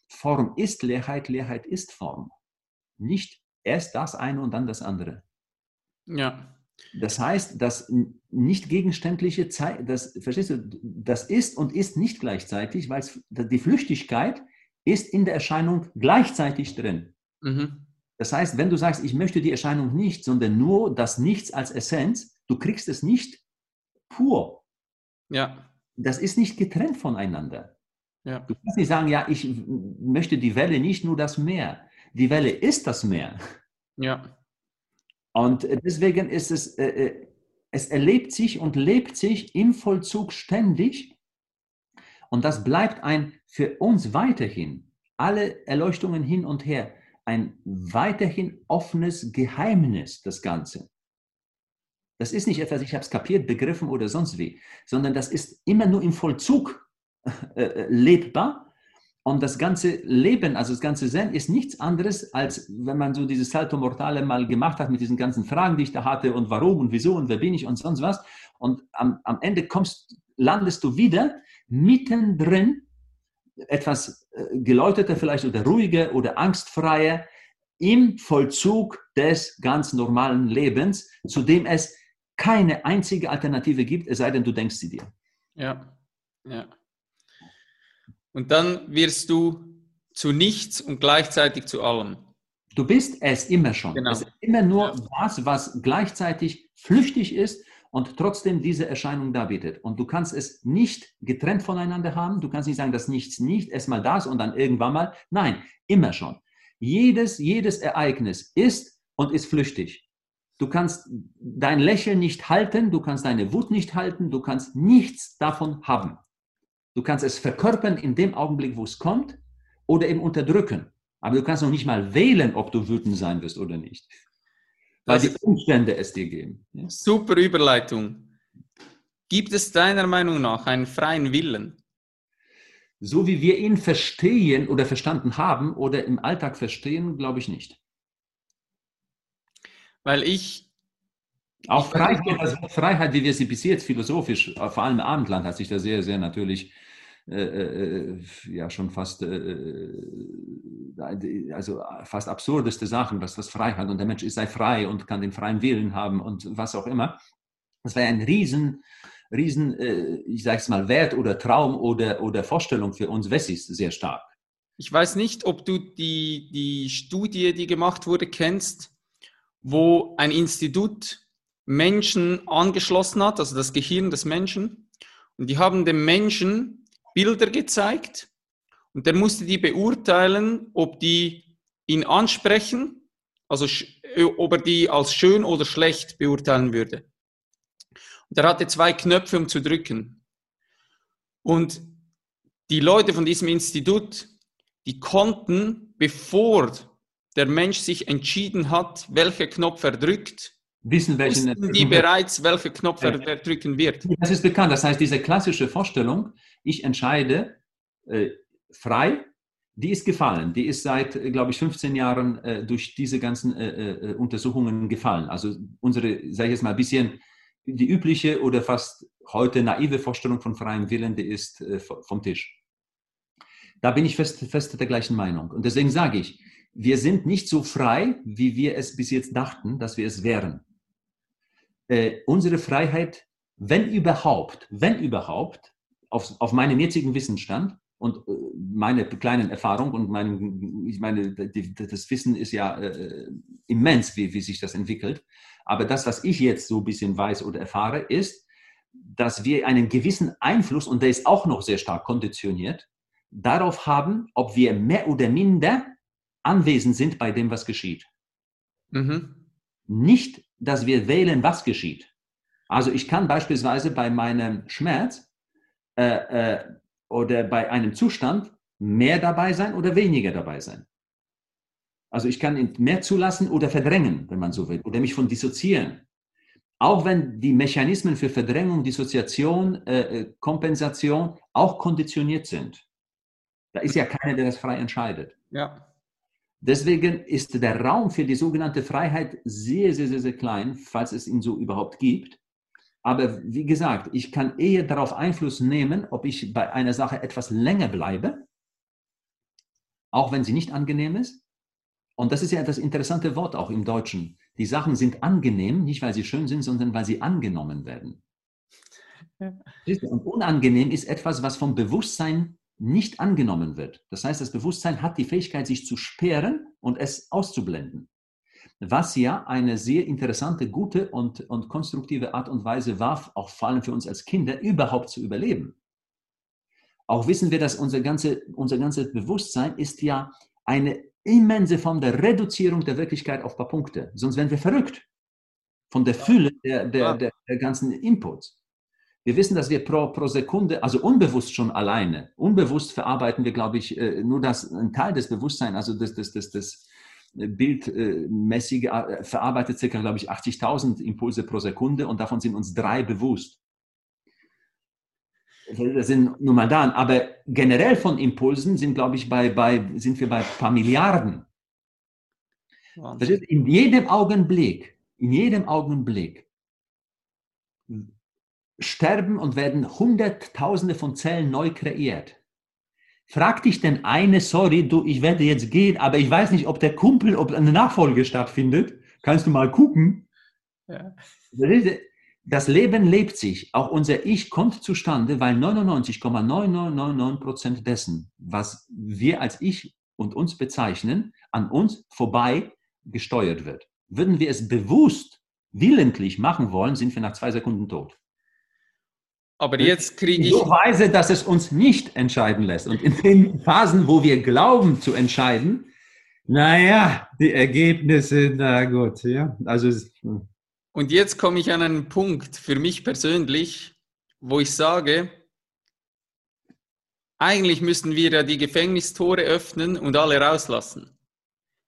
Form ist Leerheit, Leerheit ist Form. Nicht erst das eine und dann das andere. Ja. Das heißt, das nicht gegenständliche Zeit, das, verstehst du, das ist und ist nicht gleichzeitig, weil die Flüchtigkeit ist in der Erscheinung gleichzeitig drin. Mhm. Das heißt, wenn du sagst, ich möchte die Erscheinung nicht, sondern nur das Nichts als Essenz, du kriegst es nicht pur. Ja. Das ist nicht getrennt voneinander. Ja. Du kannst nicht sagen, ja, ich möchte die Welle nicht nur das Meer. Die Welle ist das Meer. Ja. Und deswegen ist es, äh, äh, es erlebt sich und lebt sich im Vollzug ständig. Und das bleibt ein für uns weiterhin, alle Erleuchtungen hin und her, ein weiterhin offenes Geheimnis, das Ganze. Das ist nicht etwas, ich habe es kapiert, begriffen oder sonst wie, sondern das ist immer nur im Vollzug äh, äh lebbar. Und das ganze Leben, also das ganze Zen, ist nichts anderes, als wenn man so dieses Salto Mortale mal gemacht hat mit diesen ganzen Fragen, die ich da hatte und warum und wieso und wer bin ich und sonst was. Und am, am Ende kommst, landest du wieder mittendrin, etwas äh, geläuteter vielleicht oder ruhiger oder angstfreier im Vollzug des ganz normalen Lebens, zu dem es keine einzige Alternative gibt, es sei denn, du denkst sie dir. Ja, ja. Und dann wirst du zu nichts und gleichzeitig zu allem. Du bist es immer schon. Genau. Es ist immer nur das, was gleichzeitig flüchtig ist und trotzdem diese Erscheinung darbietet. Und du kannst es nicht getrennt voneinander haben. Du kannst nicht sagen, dass nichts nicht erstmal das und dann irgendwann mal. Nein, immer schon. Jedes, jedes Ereignis ist und ist flüchtig. Du kannst dein Lächeln nicht halten, du kannst deine Wut nicht halten, du kannst nichts davon haben. Du kannst es verkörpern in dem Augenblick, wo es kommt, oder eben unterdrücken. Aber du kannst noch nicht mal wählen, ob du wütend sein wirst oder nicht. Weil Das die Umstände es dir geben. Ja. super Überleitung. Gibt es deiner Meinung nach einen freien Willen? So wie wir ihn verstehen oder verstanden haben oder im Alltag verstehen, glaube ich nicht. Weil ich, Auch Ich- Freiheit, also Freiheit, wie wir sie bis jetzt philosophisch, äh, vor allem im Abendland, hat sich da sehr, sehr natürlich äh, äh, ja schon fast äh, also fast absurdeste Sachen, was das Freiheit und der Mensch ist sei frei und kann den freien Willen haben und was auch immer. Das wäre ein riesen, riesen, äh, ich sage es mal, Wert oder Traum oder, oder Vorstellung für uns Wessis sehr stark. ich weiß nicht, ob du die, die Studie, die gemacht wurde, kennst, wo ein Institut Menschen angeschlossen hat, also das Gehirn des Menschen. Und die haben dem Menschen Bilder gezeigt und der musste die beurteilen, ob die ihn ansprechen, also äh, ob er die als schön oder schlecht beurteilen würde. Und er hatte zwei Knöpfe, um zu drücken. Und die Leute von diesem Institut, die konnten, bevor der Mensch sich entschieden hat, welcher Knopf er drückt, Wissen, welchen. die bereits, welcher Knopf er, er drücken wird. Das ist bekannt. Das heißt, diese klassische Vorstellung, ich entscheide äh, frei, die ist gefallen. Die ist seit, äh, glaube ich, 15 Jahren äh, durch diese ganzen äh, äh, Untersuchungen gefallen. Also unsere, sage ich jetzt mal, ein bisschen die übliche oder fast heute naive Vorstellung von freiem Willen, die ist äh, vom Tisch. Da bin ich fest, fest der gleichen Meinung. Und deswegen sage ich, wir sind nicht so frei, wie wir es bis jetzt dachten, dass wir es wären. Äh, unsere Freiheit wenn überhaupt, wenn überhaupt, auf, auf meinem jetzigen Wissensstand und äh, meine kleinen Erfahrung und mein, ich meine, die, das Wissen ist ja äh, immens, wie, wie sich das entwickelt. Aber das, was ich jetzt so ein bisschen weiß oder erfahre, ist, dass wir einen gewissen Einfluss, und der ist auch noch sehr stark konditioniert, darauf haben, ob wir mehr oder minder anwesend sind bei dem, was geschieht. Mhm. Nicht, dass wir wählen, was geschieht. Also ich kann beispielsweise bei meinem Schmerz äh, äh, oder bei einem Zustand mehr dabei sein oder weniger dabei sein. Also ich kann mehr zulassen oder verdrängen, wenn man so will, oder mich von dissoziieren. Auch wenn die Mechanismen für Verdrängung, Dissoziation, äh, äh, Kompensation auch konditioniert sind. Da ist ja keiner, der das frei entscheidet. Ja. Deswegen ist der Raum für die sogenannte Freiheit sehr, sehr, sehr, sehr klein, falls es ihn so überhaupt gibt. Aber wie gesagt, ich kann eher darauf Einfluss nehmen, ob ich bei einer Sache etwas länger bleibe, auch wenn sie nicht angenehm ist. Und das ist ja das interessante Wort auch im Deutschen. Die Sachen sind angenehm, nicht weil sie schön sind, sondern weil sie angenommen werden. Ja. Und unangenehm ist etwas, was vom Bewusstsein nicht angenommen wird. Das heißt, das Bewusstsein hat die Fähigkeit, sich zu sperren und es auszublenden. Was ja eine sehr interessante, gute und, und konstruktive Art und Weise war, auch vor allem für uns als Kinder, überhaupt zu überleben. Auch wissen wir, dass unser, ganze, unser ganzes Bewusstsein ist ja eine immense Form der Reduzierung der Wirklichkeit auf ein paar Punkte. Sonst wären wir verrückt von der Fülle der, der, der, der ganzen Inputs. Wir wissen, dass wir pro, pro Sekunde, also unbewusst schon alleine, unbewusst verarbeiten wir, glaube ich, äh, nur das, ein Teil des Bewusstseins, also das, das, das, das bildmäßige, äh, verarbeitet circa, glaube ich, 80.000 Impulse pro Sekunde und davon sind uns drei bewusst. das sind nur mal da. Aber generell von Impulsen sind, glaube ich, bei, bei, sind wir bei ein paar Milliarden. Das ist in jedem Augenblick, in jedem Augenblick sterben und werden Hunderttausende von Zellen neu kreiert. Frag dich denn eine, sorry, du, ich werde jetzt gehen, aber ich weiß nicht, ob der Kumpel, ob eine Nachfolge stattfindet. Kannst du mal gucken? Ja. Das Leben lebt sich. Auch unser Ich kommt zustande, weil 99,9999% dessen, was wir als Ich und uns bezeichnen, an uns vorbei gesteuert wird. Würden wir es bewusst, willentlich machen wollen, sind wir nach zwei Sekunden tot. Aber jetzt kriege ich. So weise, dass es uns nicht entscheiden lässt. Und in den Phasen, wo wir glauben zu entscheiden, naja, die Ergebnisse, na gut, ja. Also. Hm. Und jetzt komme ich an einen Punkt für mich persönlich, wo ich sage, eigentlich müssten wir ja die Gefängnistore öffnen und alle rauslassen.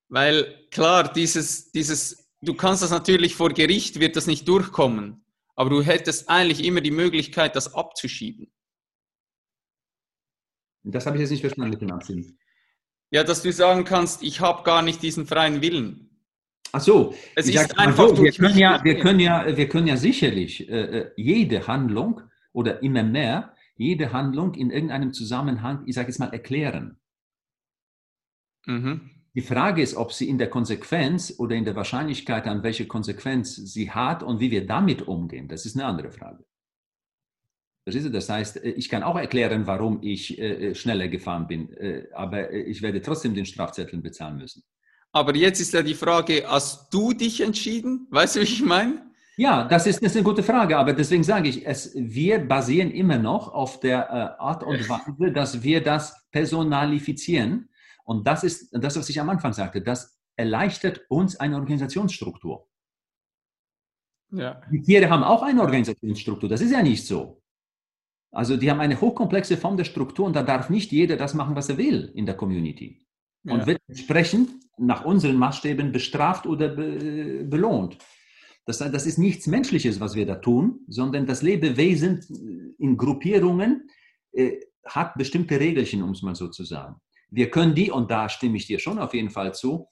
Weil klar, dieses, dieses, du kannst das natürlich vor Gericht, wird das nicht durchkommen, aber du hättest eigentlich immer die Möglichkeit, das abzuschieben. Das habe ich jetzt nicht verstanden mit dem Abschieben. Ja, dass du sagen kannst, ich habe gar nicht diesen freien Willen. Ach so, es ist einfach so, wir, können ja, wir, können ja, wir können ja sicherlich äh, äh, jede Handlung oder immer mehr, jede Handlung in irgendeinem Zusammenhang, ich sage jetzt mal, erklären. Mhm. Die Frage ist, ob sie in der Konsequenz oder in der Wahrscheinlichkeit, an welche Konsequenz sie hat und wie wir damit umgehen, das ist eine andere Frage. Das heißt, äh, ich kann auch erklären, warum ich äh, äh, schneller gefahren bin, aber ich werde trotzdem den Strafzettel bezahlen müssen. Aber jetzt ist ja die Frage, hast du dich entschieden? Weißt du, wie ich meine? Ja, das ist, das ist eine gute Frage, aber deswegen sage ich, es, wir basieren immer noch auf der Art und Weise, dass wir das personalifizieren. Und das ist das, was ich am Anfang sagte, das erleichtert uns eine Organisationsstruktur. Ja. Die Tiere haben auch eine Organisationsstruktur, das ist ja nicht so. Also die haben eine hochkomplexe Form der Struktur und da darf nicht jeder das machen, was er will in der Community. Und ja. wird entsprechend nach unseren Maßstäben bestraft oder be belohnt. Das, das ist nichts Menschliches, was wir da tun, sondern das Lebewesen in Gruppierungen äh, hat bestimmte Regelchen, um es mal so zu sagen. Wir können die, und da stimme ich dir schon auf jeden Fall zu,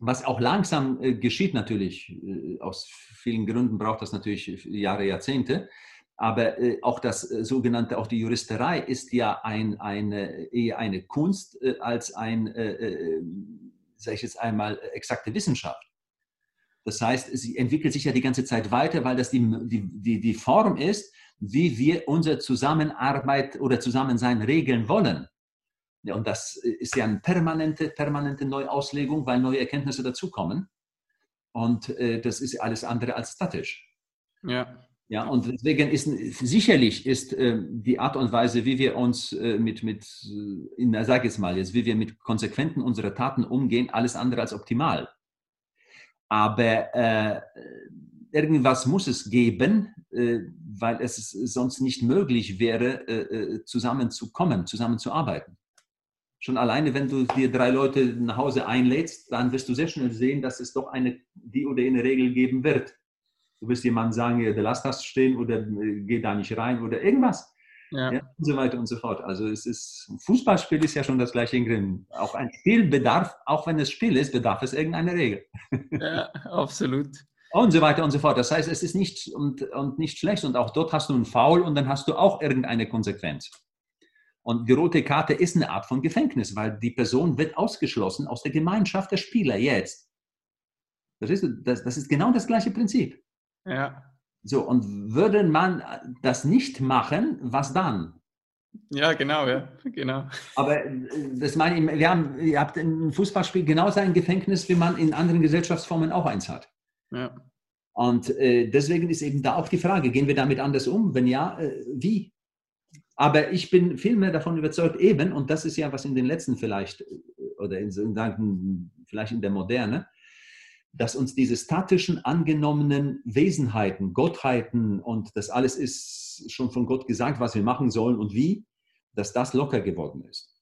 was auch langsam äh, geschieht natürlich, äh, aus vielen Gründen braucht das natürlich Jahre, Jahrzehnte, aber äh, auch das äh, sogenannte, auch die Juristerei ist ja ein, eine, eher eine Kunst äh, als ein, äh, äh, sage ich jetzt einmal, exakte Wissenschaft. Das heißt, sie entwickelt sich ja die ganze Zeit weiter, weil das die, die, die, die Form ist, wie wir unsere Zusammenarbeit oder Zusammensein regeln wollen. Und das ist ja eine permanente, permanente Neuauslegung, weil neue Erkenntnisse dazukommen. Und äh, das ist alles andere als statisch. Ja. Ja, und deswegen ist sicherlich ist äh, die Art und Weise, wie wir uns äh, mit, mit äh, in, sag jetzt mal jetzt, wie wir mit Konsequenzen unserer Taten umgehen, alles andere als optimal. Aber äh, irgendwas muss es geben, äh, weil es sonst nicht möglich wäre, äh, zusammenzukommen, zusammenzuarbeiten. Schon alleine, wenn du dir drei Leute nach Hause einlädst, dann wirst du sehr schnell sehen, dass es doch eine die oder eine Regel geben wird Du wirst jemandem sagen, ja, lass das stehen oder äh, geh da nicht rein oder irgendwas. Ja. ja. und so weiter und so fort. Also es ist, ein Fußballspiel ist ja schon das gleiche in Grimm. Auch ein Spiel bedarf, auch wenn es Spiel ist, bedarf es irgendeiner Regel. Ja, absolut. Und so weiter und so fort. Das heißt, es ist nicht, und, und nicht schlecht. Und auch dort hast du einen Foul und dann hast du auch irgendeine Konsequenz. Und die rote Karte ist eine Art von Gefängnis, weil die Person wird ausgeschlossen aus der Gemeinschaft der Spieler jetzt. Das ist, das, das ist genau das gleiche Prinzip. Ja. So, und würde man das nicht machen, was dann? Ja, genau, ja, genau. Aber äh, das meine ich, wir haben, ihr habt im Fußballspiel genauso ein Gefängnis, wie man in anderen Gesellschaftsformen auch eins hat. Ja. Und äh, deswegen ist eben da auch die Frage, gehen wir damit anders um? Wenn ja, äh, wie? Aber ich bin vielmehr davon überzeugt, eben, und das ist ja, was in den letzten vielleicht, äh, oder in, vielleicht in der Moderne, dass uns diese statischen, angenommenen Wesenheiten, Gottheiten und das alles ist schon von Gott gesagt, was wir machen sollen und wie, dass das locker geworden ist.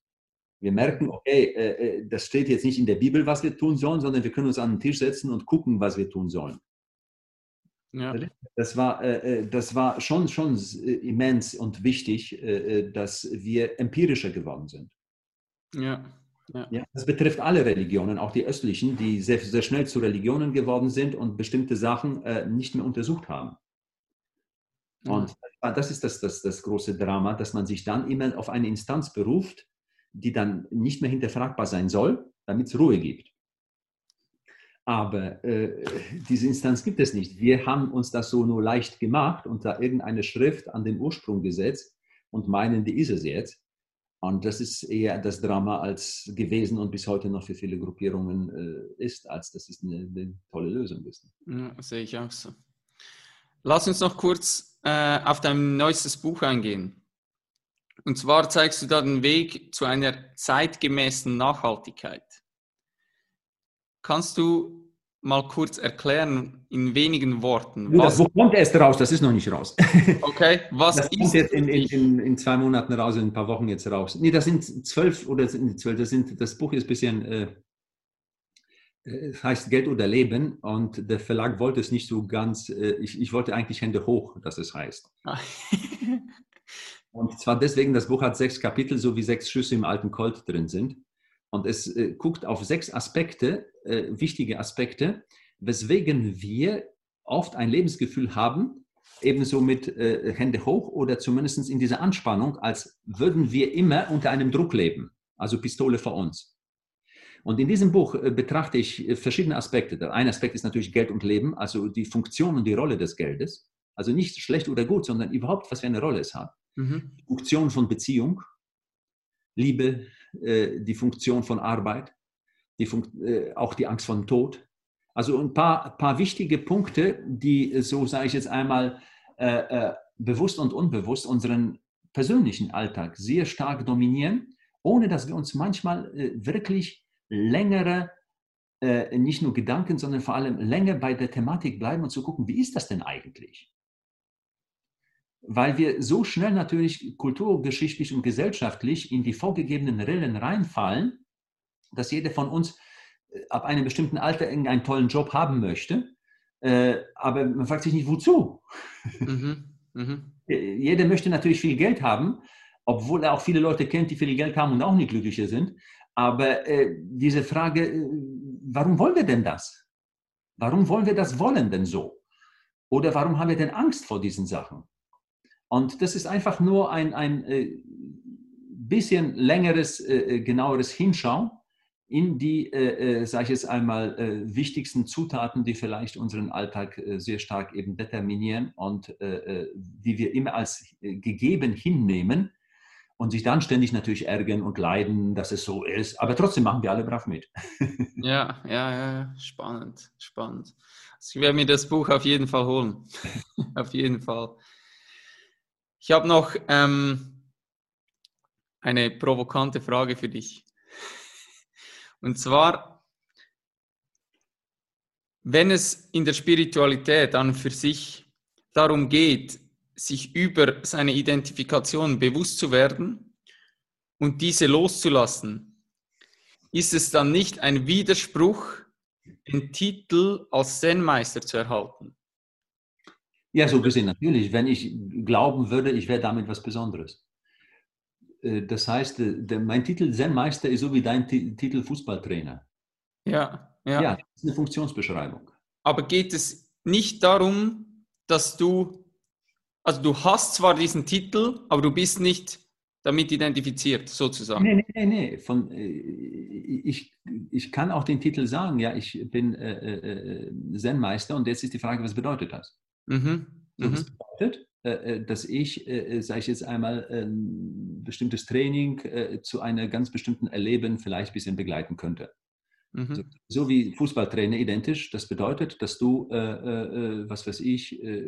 Wir merken, okay, äh, äh, das steht jetzt nicht in der Bibel, was wir tun sollen, sondern wir können uns an den Tisch setzen und gucken, was wir tun sollen. Ja. Das, war, äh, das war schon, schon immens und wichtig, äh, dass wir empirischer geworden sind. Ja. Ja. ja. das betrifft alle Religionen, auch die östlichen, die sehr, sehr schnell zu Religionen geworden sind und bestimmte Sachen äh, nicht mehr untersucht haben. Und das ist das, das, das große Drama, dass man sich dann immer auf eine Instanz beruft, die dann nicht mehr hinterfragbar sein soll, damit es Ruhe gibt. Aber äh, diese Instanz gibt es nicht. Wir haben uns das so nur leicht gemacht und da irgendeine Schrift an den Ursprung gesetzt und meinen, die ist es jetzt. Und das ist eher das Drama als gewesen und bis heute noch für viele Gruppierungen äh, ist, als dass es eine, eine tolle Lösung ist. Ja, sehe ich auch so. Lass uns noch kurz äh, auf dein neuestes Buch eingehen. Und zwar zeigst du da den Weg zu einer zeitgemäßen Nachhaltigkeit. Kannst du mal kurz erklären, in wenigen Worten? Ja, was, wo kommt erst raus? Das ist noch nicht raus. Okay, was das kommt jetzt in, in, in, in, zwei Monaten raus, in ein paar Wochen jetzt raus. Nee, das sind zwölf oder sind zwölf, das, sind, das Buch ist ein bisschen, äh, es heißt Geld oder Leben und der Verlag wollte es nicht so ganz, äh, ich, ich wollte eigentlich Hände hoch, dass es heißt. und zwar deswegen, das Buch hat sechs Kapitel, so wie sechs Schüsse im alten Colt drin sind. Und es äh, guckt auf sechs Aspekte, äh, wichtige Aspekte, weswegen wir oft ein Lebensgefühl haben, ebenso mit äh, Hände hoch oder zumindest in dieser Anspannung, als würden wir immer unter einem Druck leben, also Pistole vor uns. Und in diesem Buch äh, betrachte ich äh, verschiedene Aspekte. Der eine Aspekt ist natürlich Geld und Leben, also die Funktion und die Rolle des Geldes. Also nicht schlecht oder gut, sondern überhaupt, was für eine Rolle es hat. Mhm. Funktion von Beziehung, Liebe, äh, die Funktion von Arbeit, die äh, auch die Angst vor Tod. Also ein paar, paar wichtige Punkte, die, so sage ich jetzt einmal, äh, äh, bewusst und unbewusst unseren persönlichen Alltag sehr stark dominieren, ohne dass wir uns manchmal äh, wirklich längere, äh, nicht nur Gedanken, sondern vor allem länger bei der Thematik bleiben und zu gucken, wie ist das denn eigentlich? weil wir so schnell natürlich kulturgeschichtlich und gesellschaftlich in die vorgegebenen Rillen reinfallen, dass jeder von uns äh, ab einem bestimmten Alter irgendeinen tollen Job haben möchte, äh, aber man fragt sich nicht, wozu. Mhm. Mhm. Äh, jeder möchte natürlich viel Geld haben, obwohl er auch viele Leute kennt, die viel Geld haben und auch nicht glücklicher sind. Aber äh, diese Frage, äh, warum wollen wir denn das? Warum wollen wir das wollen denn so? Oder warum haben wir denn Angst vor diesen Sachen? Und das ist einfach nur ein, ein äh, bisschen längeres, genaueres Hinschauen in die, äh, äh sage ich jetzt einmal, äh, wichtigsten Zutaten, die vielleicht unseren Alltag äh, sehr stark eben determinieren und die wir immer als gegeben hinnehmen und sich dann ständig natürlich ärgern und leiden, dass es so ist. Aber trotzdem machen wir alle brav mit. ja, ja, ja, spannend, spannend. Also ich werde mir das Buch auf jeden Fall holen. auf jeden Fall. Ich habe noch ähm, eine provokante Frage für dich. Und zwar, wenn es in der Spiritualität an für sich darum geht, sich über seine Identifikation bewusst zu werden und diese loszulassen, ist es dann nicht ein Widerspruch, den Titel als Zen-Meister zu erhalten? Ja, so gesehen natürlich. Wenn ich glauben würde, ich wäre damit was Besonderes. Äh, das heißt, äh, der, mein Titel Zen-Meister ist so wie dein T Titel Fußballtrainer. Ja, ja. Ja, das ist eine Funktionsbeschreibung. Aber geht es nicht darum, dass du, also du hast zwar diesen Titel, aber du bist nicht damit identifiziert, sozusagen. Nee, nee, nee, nee. Von, äh, ich, ich kann auch den Titel sagen, ja, ich bin äh, äh, Zen-Meister und jetzt ist die Frage, was bedeutet das? Mhm. So, das mhm. bedeutet, dass ich, äh, sage ich jetzt einmal, ein bestimmtes Training zu einem ganz bestimmten Erleben vielleicht ein bisschen begleiten könnte. Mhm. So, so, wie Fußballtrainer identisch. Das bedeutet, dass du, äh, äh, was weiß ich, äh,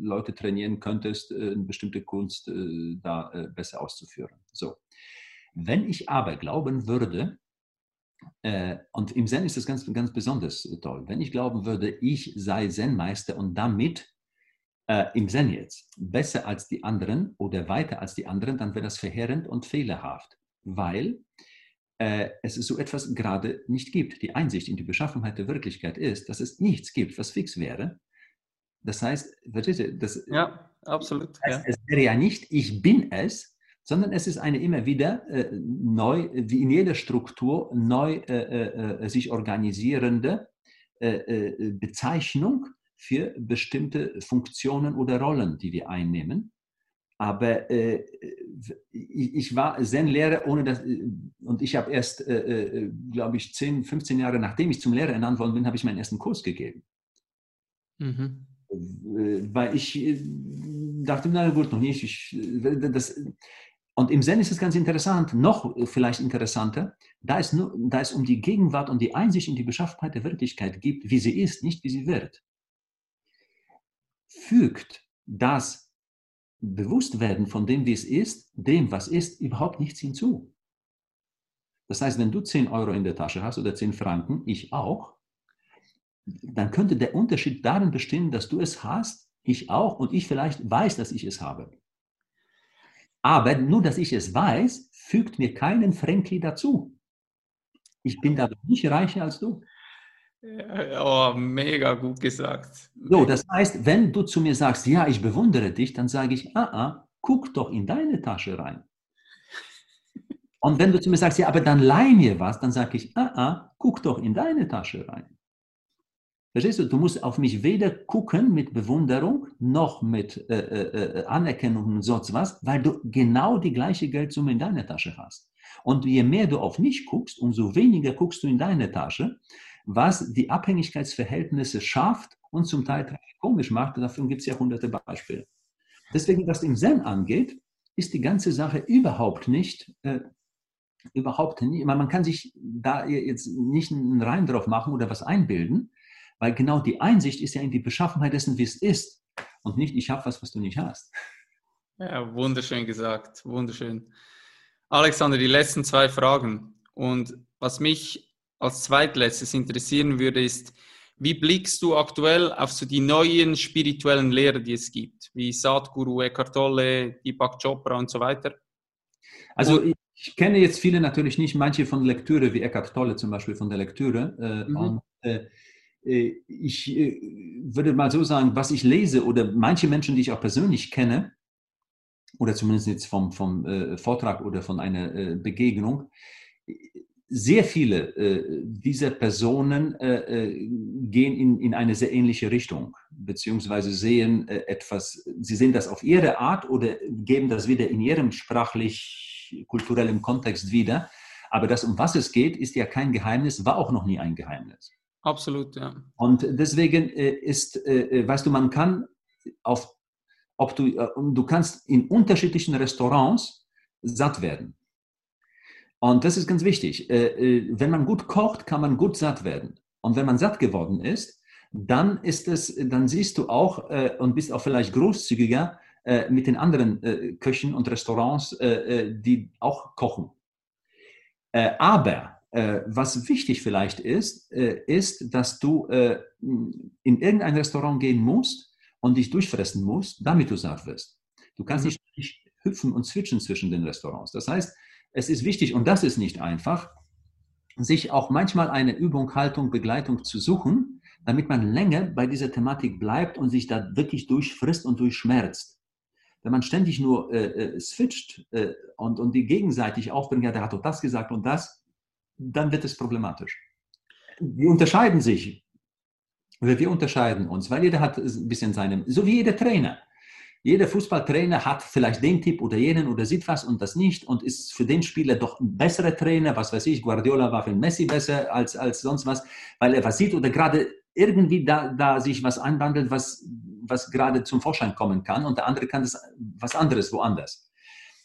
Leute trainieren könntest, eine bestimmte Kunst da besser auszuführen. So. Wenn ich aber glauben würde, äh, und im Zen ist das ganz, ganz besonders toll. Wenn ich glauben würde, ich sei Zen-Meister und damit äh, im Zen jetzt besser als die anderen oder weiter als die anderen, dann wäre das verheerend und fehlerhaft, weil äh, es so etwas gerade nicht gibt. Die Einsicht in die Beschaffenheit der Wirklichkeit ist, dass es nichts gibt, was fix wäre. Das heißt, verstehst du? Das, ja, absolut. Das heißt, ja. Es wäre ja nicht, ich bin es, sondern es ist eine immer wieder äh, neu, wie in jeder Struktur, neu äh, äh, äh sich organisierende äh, äh, Bezeichnung für bestimmte Funktionen oder Rollen, die wir einnehmen. Aber äh, ich, ich, war Zen-Lehrer, ohne dass, und ich habe erst, äh, äh, glaube ich, 10, 15 Jahre nachdem ich zum Lehrer ernannt worden bin, habe ich meinen ersten Kurs gegeben. Mhm. Weil ich dachte, na gut, noch nicht. Ich, das, und im Zen ist es ganz interessant, noch vielleicht interessanter, da es, nur, da es um die Gegenwart und die Einsicht in die Beschaffenheit der Wirklichkeit gibt, wie sie ist, nicht wie sie wird, fügt das Bewusstwerden von dem, wie es ist, dem, was ist, überhaupt nichts hinzu. Das heißt, wenn du 10 Euro in der Tasche hast oder 10 Franken, ich auch, dann könnte der Unterschied darin bestehen, dass du es hast, ich auch und ich vielleicht weiß, dass ich es habe. Aber nur, dass ich es weiß, fügt mir keinen Frankie dazu. Ich bin dadurch nicht reicher als du. Oh, mega gut gesagt. So, das heißt, wenn du zu mir sagst, ja, ich bewundere dich, dann sage ich, ah, ah, guck doch in deine Tasche rein. Und wenn du zu mir sagst, ja, aber dann leih mir was, dann sage ich, ah, ah, guck doch in deine Tasche rein. Verstehst du? Du musst auf mich weder gucken mit Bewunderung noch mit äh, äh, äh, Anerkennung und sonst was, weil du genau die gleiche Geldsumme in deiner Tasche hast. Und je mehr du auf mich guckst, umso weniger guckst du in deine Tasche, was die Abhängigkeitsverhältnisse schafft und zum Teil komisch macht. Und dafür gibt es ja hunderte Beispiele. Deswegen, was den Zen angeht, ist die ganze Sache überhaupt nicht, äh, überhaupt nicht, man kann sich da jetzt nicht einen Reim drauf machen oder was einbilden, weil genau die Einsicht ist ja in die Beschaffenheit dessen, wie es ist. Und nicht, ich habe was, was du nicht hast. Ja, wunderschön gesagt. Wunderschön. Alexander, die letzten zwei Fragen. Und was mich als zweitletztes interessieren würde, ist, wie blickst du aktuell auf so die neuen spirituellen Lehrer, die es gibt, wie Sadhguru, Eckhart Tolle, Deepak Chopra und so weiter? Also ich, ich kenne jetzt viele natürlich nicht, manche von Lektüre, wie Eckhart Tolle zum Beispiel von der Lektüre. Äh, mhm. und, äh, äh, ich äh, würde mal so sagen, was ich lese oder manche Menschen, die ich auch persönlich kenne, oder zumindest jetzt vom, vom äh, Vortrag oder von einer Begegnung, sehr viele dieser Personen gehen in, in eine sehr ähnliche Richtung, beziehungsweise sehen etwas, sie sehen das auf ihre Art oder geben das wieder in ihrem sprachlich-kulturellen Kontext wieder. Aber das, um was es geht, ist ja kein Geheimnis, war auch noch nie ein Geheimnis. Absolut, ja. Und deswegen äh, ist, äh, äh, weißt du, man kann auf, ob du, du kannst in unterschiedlichen Restaurants satt werden. Und das ist ganz wichtig. Wenn man gut kocht, kann man gut satt werden. Und wenn man satt geworden ist, dann ist es, dann siehst du auch und bist auch vielleicht großzügiger mit den anderen Köchen und Restaurants, die auch kochen. Aber äh, was wichtig vielleicht ist, äh, ist, dass du äh, in irgendein Restaurant gehen musst und dich durchfressen musst, damit du satt wirst. Du kannst mhm. nicht hüpfen und switchen zwischen den Restaurants. Das heißt, es ist wichtig, und das ist nicht einfach, sich auch manchmal eine Übung, Haltung, Begleitung zu suchen, damit man länger bei dieser Thematik bleibt und sich da wirklich durchfrisst und durchschmerzt. Wenn man ständig nur äh, äh switcht äh, und, und die gegenseitig aufbringt, ja, der hat doch das gesagt und das, dann wird es problematisch. Wir unterscheiden sich. Wir unterscheiden uns, weil jeder hat ein bisschen seinem, so wie jeder Trainer. Jeder Fußballtrainer hat vielleicht den Tipp oder jenen oder sieht was und das nicht und ist für den Spieler doch ein besserer Trainer, was weiß ich, Guardiola war für Messi besser als, als sonst was, weil er was sieht oder gerade irgendwie da, da sich was anwandelt, was, was gerade zum Vorschein kommen kann und der andere kann das was anderes woanders.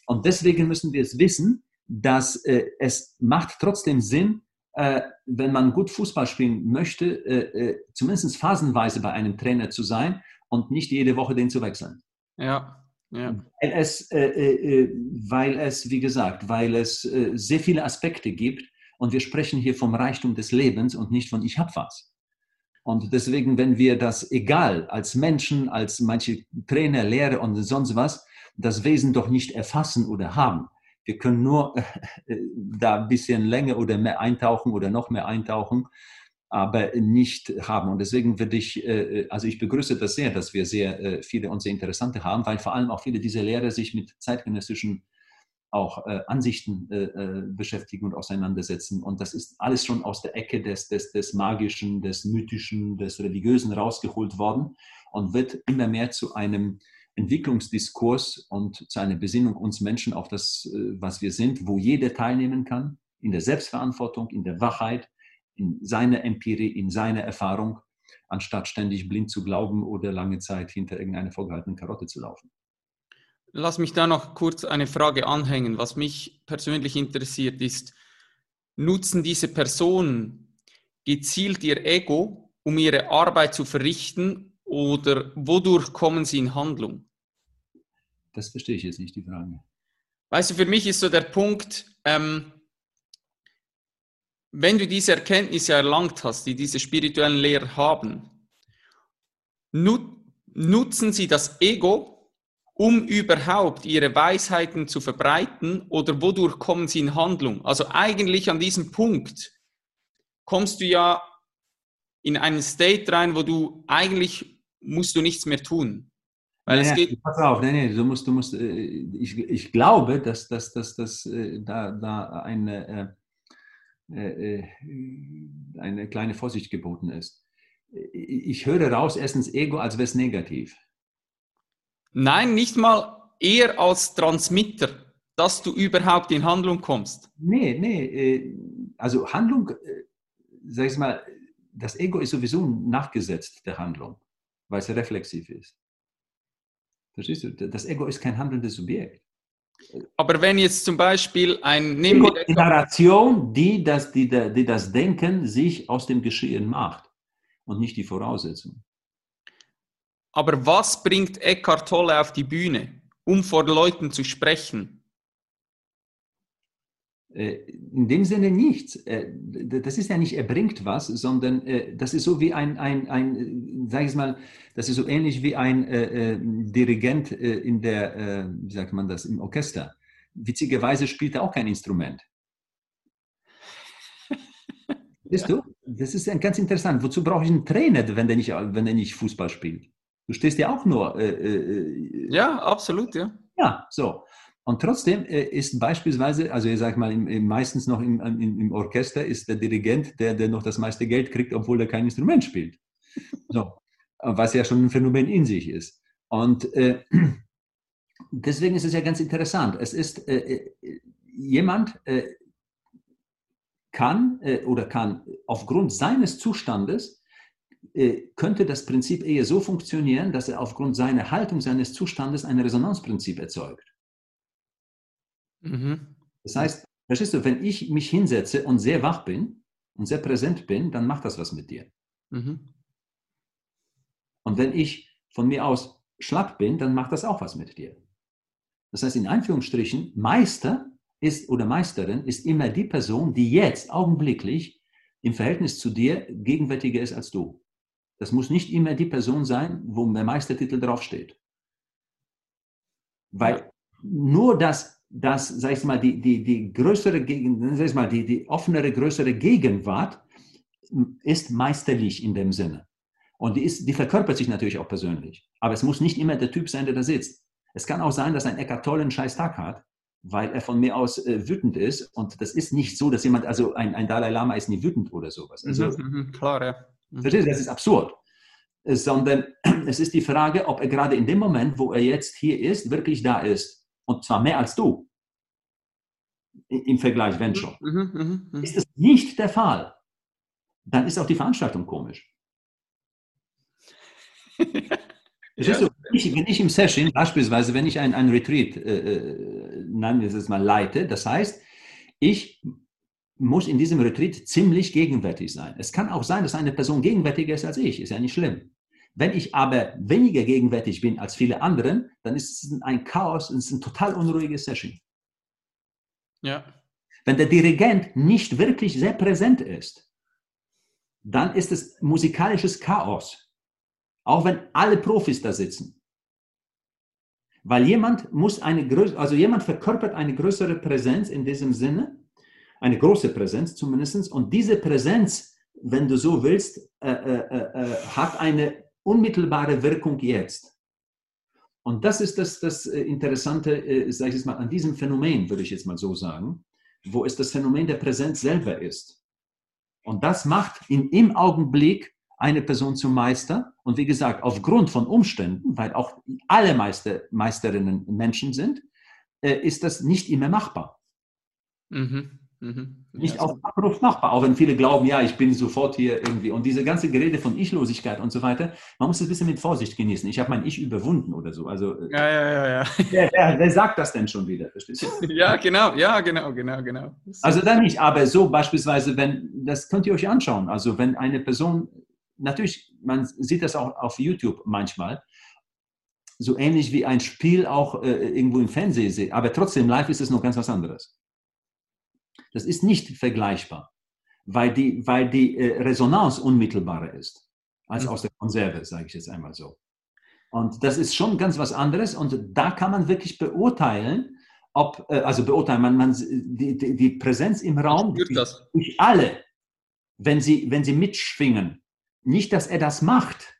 Und deswegen müssen wir es wissen, dass äh, es macht trotzdem Sinn, äh, wenn man gut Fußball spielen möchte, äh, äh zumindest phasenweise bei einem Trainer zu sein und nicht jede Woche den zu wechseln. Ja, ja. Weil es, äh, äh, weil es, wie gesagt, weil es sehr viele Aspekte gibt und wir sprechen hier vom Reichtum des Lebens und nicht von ich hab was. Und deswegen, wenn wir das egal als Menschen, als manche Trainer, Lehrer und sonst was, das Wesen doch nicht erfassen oder haben, wir können nur äh, da ein bisschen länger oder mehr eintauchen oder noch mehr eintauchen. Aber nicht haben. Und deswegen würde ich, äh, also ich begrüße das sehr, dass wir sehr äh, viele und sehr interessante haben, weil vor allem auch viele dieser Lehrer sich mit zeitgenössischen auch äh, Ansichten äh, äh, beschäftigen und auseinandersetzen. Und das ist alles schon aus der Ecke des, des, des Magischen, des Mythischen, des Religiösen rausgeholt worden und wird immer mehr zu einem Entwicklungsdiskurs und zu einer Besinnung uns Menschen auf das, äh, was wir sind, wo jeder teilnehmen kann, in der Selbstverantwortung, in der Wachheit, in seiner Empirie, in seiner Erfahrung, anstatt ständig blind zu glauben oder lange Zeit hinter irgendeiner vorgehaltenen Karotte zu laufen. Lass mich da noch kurz eine Frage anhängen. Was mich persönlich interessiert ist, nutzen diese Personen gezielt ihr Ego, um ihre Arbeit zu verrichten oder wodurch kommen sie in Handlung? Das verstehe ich jetzt nicht, die Frage. Weißt du, für mich ist so der Punkt, ähm, wenn du diese Erkenntnisse erlangt hast, die diese spirituellen Lehrer haben, nutzen sie das Ego, um überhaupt ihre Weisheiten zu verbreiten oder wodurch kommen sie in Handlung? Also eigentlich an diesem Punkt kommst du ja in einen State rein, wo du eigentlich musst du nichts mehr tun. Weil naja, es geht pass auf, nein, nein, du musst, du musst, äh, ich, ich glaube, dass, dass, dass, dass äh, da, da eine, äh, eine kleine Vorsicht geboten ist. Ich höre raus, erstens Ego, als wäre es negativ. Nein, nicht mal eher als Transmitter, dass du überhaupt in Handlung kommst. Nee, nee, äh, also Handlung, äh, sag ich mal, das Ego ist sowieso nachgesetzt der Handlung, weil es reflexiv ist. Verstehst du? Das Ego ist kein handelndes Subjekt. Aber wenn jetzt zum Beispiel ein Generation, die das, die, die das Denken sich aus dem Geschehen macht und nicht die Voraussetzung. Aber was bringt Eckhart Tolle auf die Bühne, um vor Leuten zu sprechen? Äh, in dem Sinne nichts. Äh, das ist ja nicht, er bringt was, sondern äh, das ist so wie ein, ein, ein sag ich mal, das ist so ähnlich wie ein äh, Dirigent in der, äh, wie sagt man das, im Orchester. Witzigerweise spielt er auch kein Instrument. Siehst du? Das ist ganz interessant. Wozu brauche ich einen Trainer, wenn der nicht, wenn der nicht Fußball spielt? Du stehst ja auch nur. Äh, ja, absolut, ja. Ja, so. Und trotzdem äh, ist beispielsweise, also ich sage mal, meistens noch im, im, Orchester ist der Dirigent, der, der noch das meiste Geld kriegt, obwohl er kein Instrument spielt. So. Was ja schon ein Phänomen in sich ist. Und äh, deswegen ist es ja ganz interessant. Es ist äh, äh jemand kann oder kann aufgrund seines Zustandes äh, könnte das Prinzip eher so funktionieren, dass er aufgrund seiner Haltung, seines Zustandes ein Resonanzprinzip erzeugt. Mhm. Das heißt, verstehst du, wenn ich mich hinsetze und sehr wach bin und sehr präsent bin, dann macht das was mit dir. Mhm. Und wenn ich von mir aus schlapp bin, dann macht das auch was mit dir. Das heißt, in Anführungsstrichen, Meister ist oder Meisterin ist immer die Person, die jetzt augenblicklich im Verhältnis zu dir gegenwärtiger ist als du. Das muss nicht immer die Person sein, wo der Meistertitel draufsteht. Weil nur das, das sag ich mal, die, die, die größere, sag ich mal, die, die offenere, größere Gegenwart ist meisterlich in dem Sinne. Und die, ist, die verkörpert sich natürlich auch persönlich. Aber es muss nicht immer der Typ sein, der da sitzt. Es kann auch sein, dass ein Eckart Tolle einen scheiß Tag hat, weil er von mir aus äh, wütend ist. Und das ist nicht so, dass jemand, also ein, ein Dalai Lama ist nie wütend oder sowas. Also, mhm, mhm klar, ja. Mhm. Verstehst du, das ist absurd. Sondern es ist die Frage, ob er gerade in dem Moment, wo er jetzt hier ist, wirklich da ist. Und zwar mehr als du. Im Vergleich, wenn schon. Mhm, mhm, mhm. Ist es nicht der Fall, dann ist auch die Veranstaltung komisch. ja. so, wenn, ich, wenn, ich, im Session, beispielsweise, wenn ich ein, ein Retreat, äh, äh nennen wir es mal, leite, das heißt, ich muss in diesem Retreat ziemlich gegenwärtig sein. Es kann auch sein, dass eine Person gegenwärtiger ist als ich, ist ja nicht schlimm. Wenn ich aber weniger gegenwärtig bin als viele anderen, dann ist es ein Chaos, es ist eine total unruhige Session. Ja. Wenn der Dirigent nicht wirklich sehr präsent ist, dann ist es musikalisches Chaos. Auch wenn alle Profis da sitzen. Weil jemand muss eine größere, also jemand verkörpert eine größere Präsenz in diesem Sinne, eine große Präsenz zumindest. Und diese Präsenz wenn du so willst, äh, äh, hat eine unmittelbare Wirkung jetzt. Und das ist das, das Interessante, sage ich jetzt mal, an diesem Phänomen, würde ich jetzt mal so sagen, wo es das Phänomen der Präsenz selber ist. Und das macht in, im Augenblick eine Person zum Meister. Und wie gesagt, aufgrund von Umständen, weil auch alle Meister, Meisterinnen Menschen sind, ist das nicht immer machbar. Mhm. Mhm. Nicht ja, auf Abruf machbar, auch wenn viele glauben, ja, ich bin sofort hier irgendwie. Und diese ganze Gerede von Ichlosigkeit und so weiter, man muss das ein bisschen mit Vorsicht genießen. Ich habe mein Ich überwunden oder so. Also, äh, ja, ja, ja. ja. Wer, wer, wer sagt das denn schon wieder? Verstehst du? Ja, genau, ja, genau, genau, genau. Also dann nicht, aber so beispielsweise, wenn, das könnt ihr euch anschauen. Also wenn eine Person, natürlich, man sieht das auch auf YouTube manchmal, so ähnlich wie ein Spiel auch äh, irgendwo im Fernsehen, aber trotzdem live ist es noch ganz was anderes. Das ist nicht vergleichbar, weil die, weil die äh, Resonanz unmittelbarer ist als mhm. aus der Konserve, sage ich jetzt einmal so. Und das ist schon ganz was anderes und da kann man wirklich beurteilen, ob, äh, also beurteilen, man, man, die, die, die Präsenz im Raum durch alle, wenn sie, wenn sie mitschwingen, nicht, dass er das macht.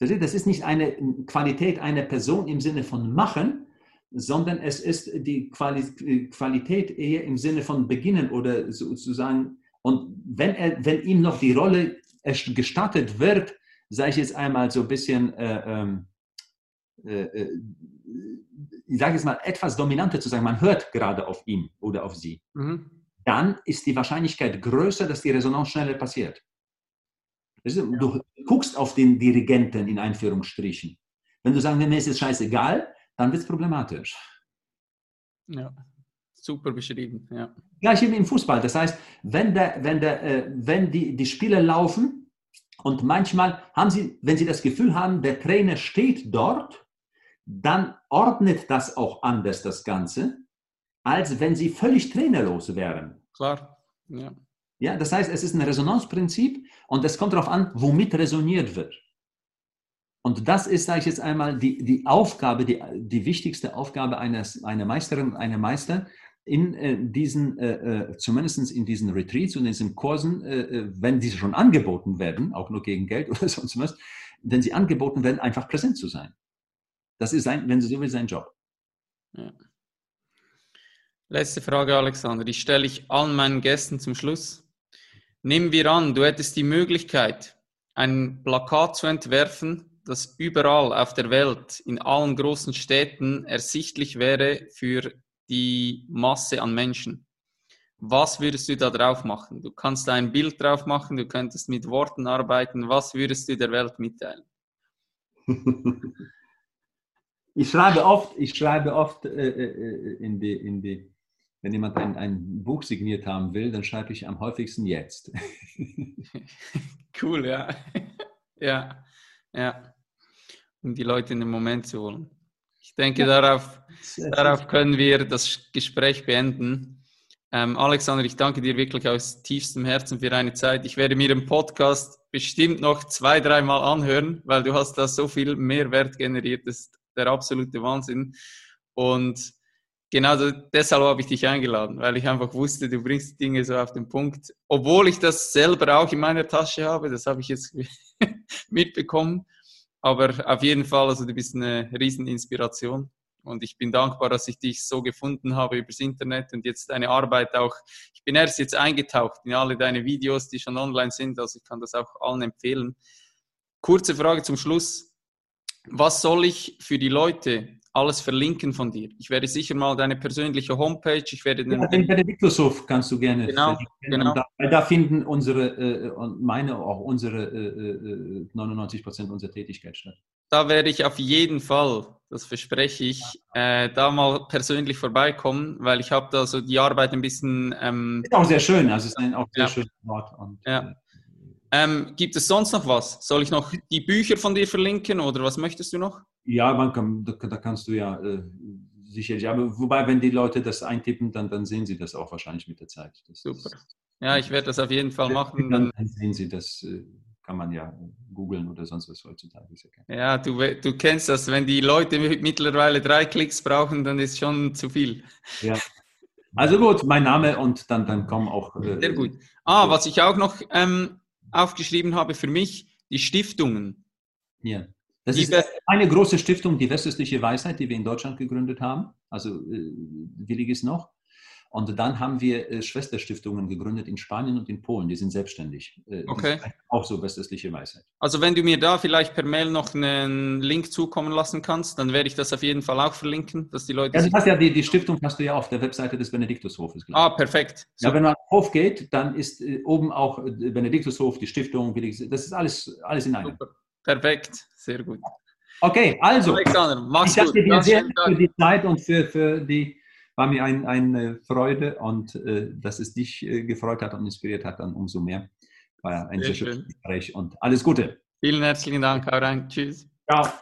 Das ist nicht eine Qualität einer Person im Sinne von machen, sondern es ist die Qualität eher im Sinne von beginnen oder sozusagen. Und wenn, er, wenn ihm noch die Rolle gestattet wird, sage ich jetzt einmal so ein bisschen, äh, ähm, äh, äh, ich sage jetzt mal, etwas dominanter zu sagen, man hört gerade auf ihn oder auf sie, mhm. dann ist die Wahrscheinlichkeit größer, dass die Resonanz schneller passiert. Du guckst auf den Dirigenten in Einführungsstrichen. Wenn du sagst, mir ist es scheißegal, dann wird es problematisch. Ja, super beschrieben. Ja. Gleich wie im Fußball. Das heißt, wenn, der, wenn, der, äh, wenn die, die Spieler laufen und manchmal haben sie, wenn sie das Gefühl haben, der Trainer steht dort, dann ordnet das auch anders das Ganze, als wenn sie völlig trainerlos wären. Klar, ja. Ja, das heißt, es ist ein Resonanzprinzip und es kommt darauf an, womit resoniert wird. Und das ist, sage ich jetzt einmal, die, die Aufgabe, die, die wichtigste Aufgabe eines, einer Meisterin, einer Meister, in äh, diesen, äh, äh zumindest in diesen Retreats und in diesen Kursen, äh, äh wenn diese schon angeboten werden, auch nur gegen Geld oder sonst was, wenn sie angeboten werden, einfach präsent zu sein. Das ist, sein, wenn Sie so will, sein Job. Ja. Letzte Frage, Alexander. Die stelle ich allen meinen Gästen zum Schluss. Nehmen wir an, du hättest die Möglichkeit, ein Plakat zu entwerfen, das überall auf der Welt, in allen großen Städten ersichtlich wäre für die Masse an Menschen. Was würdest du da drauf machen? Du kannst ein Bild drauf machen, du könntest mit Worten arbeiten. Was würdest du der Welt mitteilen? Ich schreibe oft, ich schreibe oft äh, äh, in, die, in die, wenn jemand ein, ein Buch signiert haben will, dann schreibe ich am häufigsten jetzt. cool, ja. ja, ja um die Leute in den Moment zu holen. Ich denke, ja. darauf, darauf können wir das Gespräch beenden. Ähm, Alexander, ich danke dir wirklich aus tiefstem Herzen für deine Zeit. Ich werde mir den Podcast bestimmt noch zwei, dreimal anhören, weil du hast da so viel Mehrwert generiert. Das ist der absolute Wahnsinn. Und genau deshalb habe ich dich eingeladen, weil ich einfach wusste, du bringst Dinge so auf den Punkt. Obwohl ich das selber auch in meiner Tasche habe, das habe ich jetzt mitbekommen. Aber auf jeden Fall, also du bist eine Rieseninspiration. Und ich bin dankbar, dass ich dich so gefunden habe übers Internet und jetzt deine Arbeit auch. Ich bin erst jetzt eingetaucht in alle deine Videos, die schon online sind. Also ich kann das auch allen empfehlen. Kurze Frage zum Schluss. Was soll ich für die Leute alles verlinken von dir. Ich werde sicher mal deine persönliche Homepage, ich werde den... Ja, den Benediktushof kannst du gerne genau, genau. Da, da, finden unsere, äh, und meine, auch unsere äh, 99 äh, Prozent unserer Tätigkeit statt. Da werde ich auf jeden Fall, das verspreche ich, äh, da mal persönlich vorbeikommen, weil ich habe da so die Arbeit ein bisschen... Ähm, ist auch sehr schön, also es ist ein auch sehr ja. schönes Wort. Und, ja. Äh, ähm, gibt es sonst noch was? Soll ich noch die Bücher von dir verlinken oder was möchtest du noch? Ja, man kann, da, da kannst du ja äh, sicherlich. Aber wobei, wenn die Leute das eintippen, dann, dann sehen sie das auch wahrscheinlich mit der Zeit. Das Super. ja, ich werde das auf jeden Fall machen. Dann, dann sehen sie das. Äh, kann man ja googeln oder sonst was heutzutage. Ja, ja, du, du kennst das. Wenn die Leute mittlerweile drei Klicks brauchen, dann ist schon zu viel. Ja. Also gut, mein Name und dann, dann kommen auch. Äh, Sehr gut. Ah, was ich auch noch ähm, aufgeschrieben habe für mich, die Stiftungen. Ja. Das ist eine große Stiftung, die Westliche Weisheit, die wir in Deutschland gegründet haben. Also äh, willig ist noch. Und dann haben wir äh, Schwesterstiftungen gegründet in Spanien und in Polen. Die sind selbstständig. Äh, okay. Auch so westliche Weisheit. Also wenn du mir da vielleicht per Mail noch einen Link zukommen lassen kannst, dann werde ich das auf jeden Fall auch verlinken, dass die Leute. Ja, du hast ja die, die Stiftung hast du ja auf der Webseite des Benediktushofes. Ah, perfekt. So. Ja, wenn man auf Hof geht, dann ist äh, oben auch Benediktushof, die Stiftung, das ist alles, alles in einem. Super. Perfekt, sehr gut. Okay, also. Alexander, mach's ich danke dir sehr für die Zeit und für, für die war mir ein, eine Freude und äh, dass es dich äh, gefreut hat und inspiriert hat, dann umso mehr. War ein sehr, sehr schönes Gespräch und alles Gute. Vielen herzlichen Dank, rein. Tschüss. Ciao.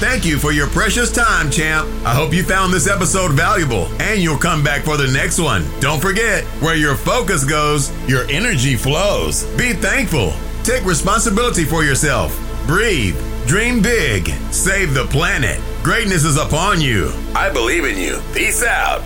Thank you for your precious time, champ. I hope you found this episode valuable and you'll come back for the next one. Don't forget, where your focus goes, your energy flows. Be thankful. Take responsibility for yourself. Breathe. Dream big. Save the planet. Greatness is upon you. I believe in you. Peace out.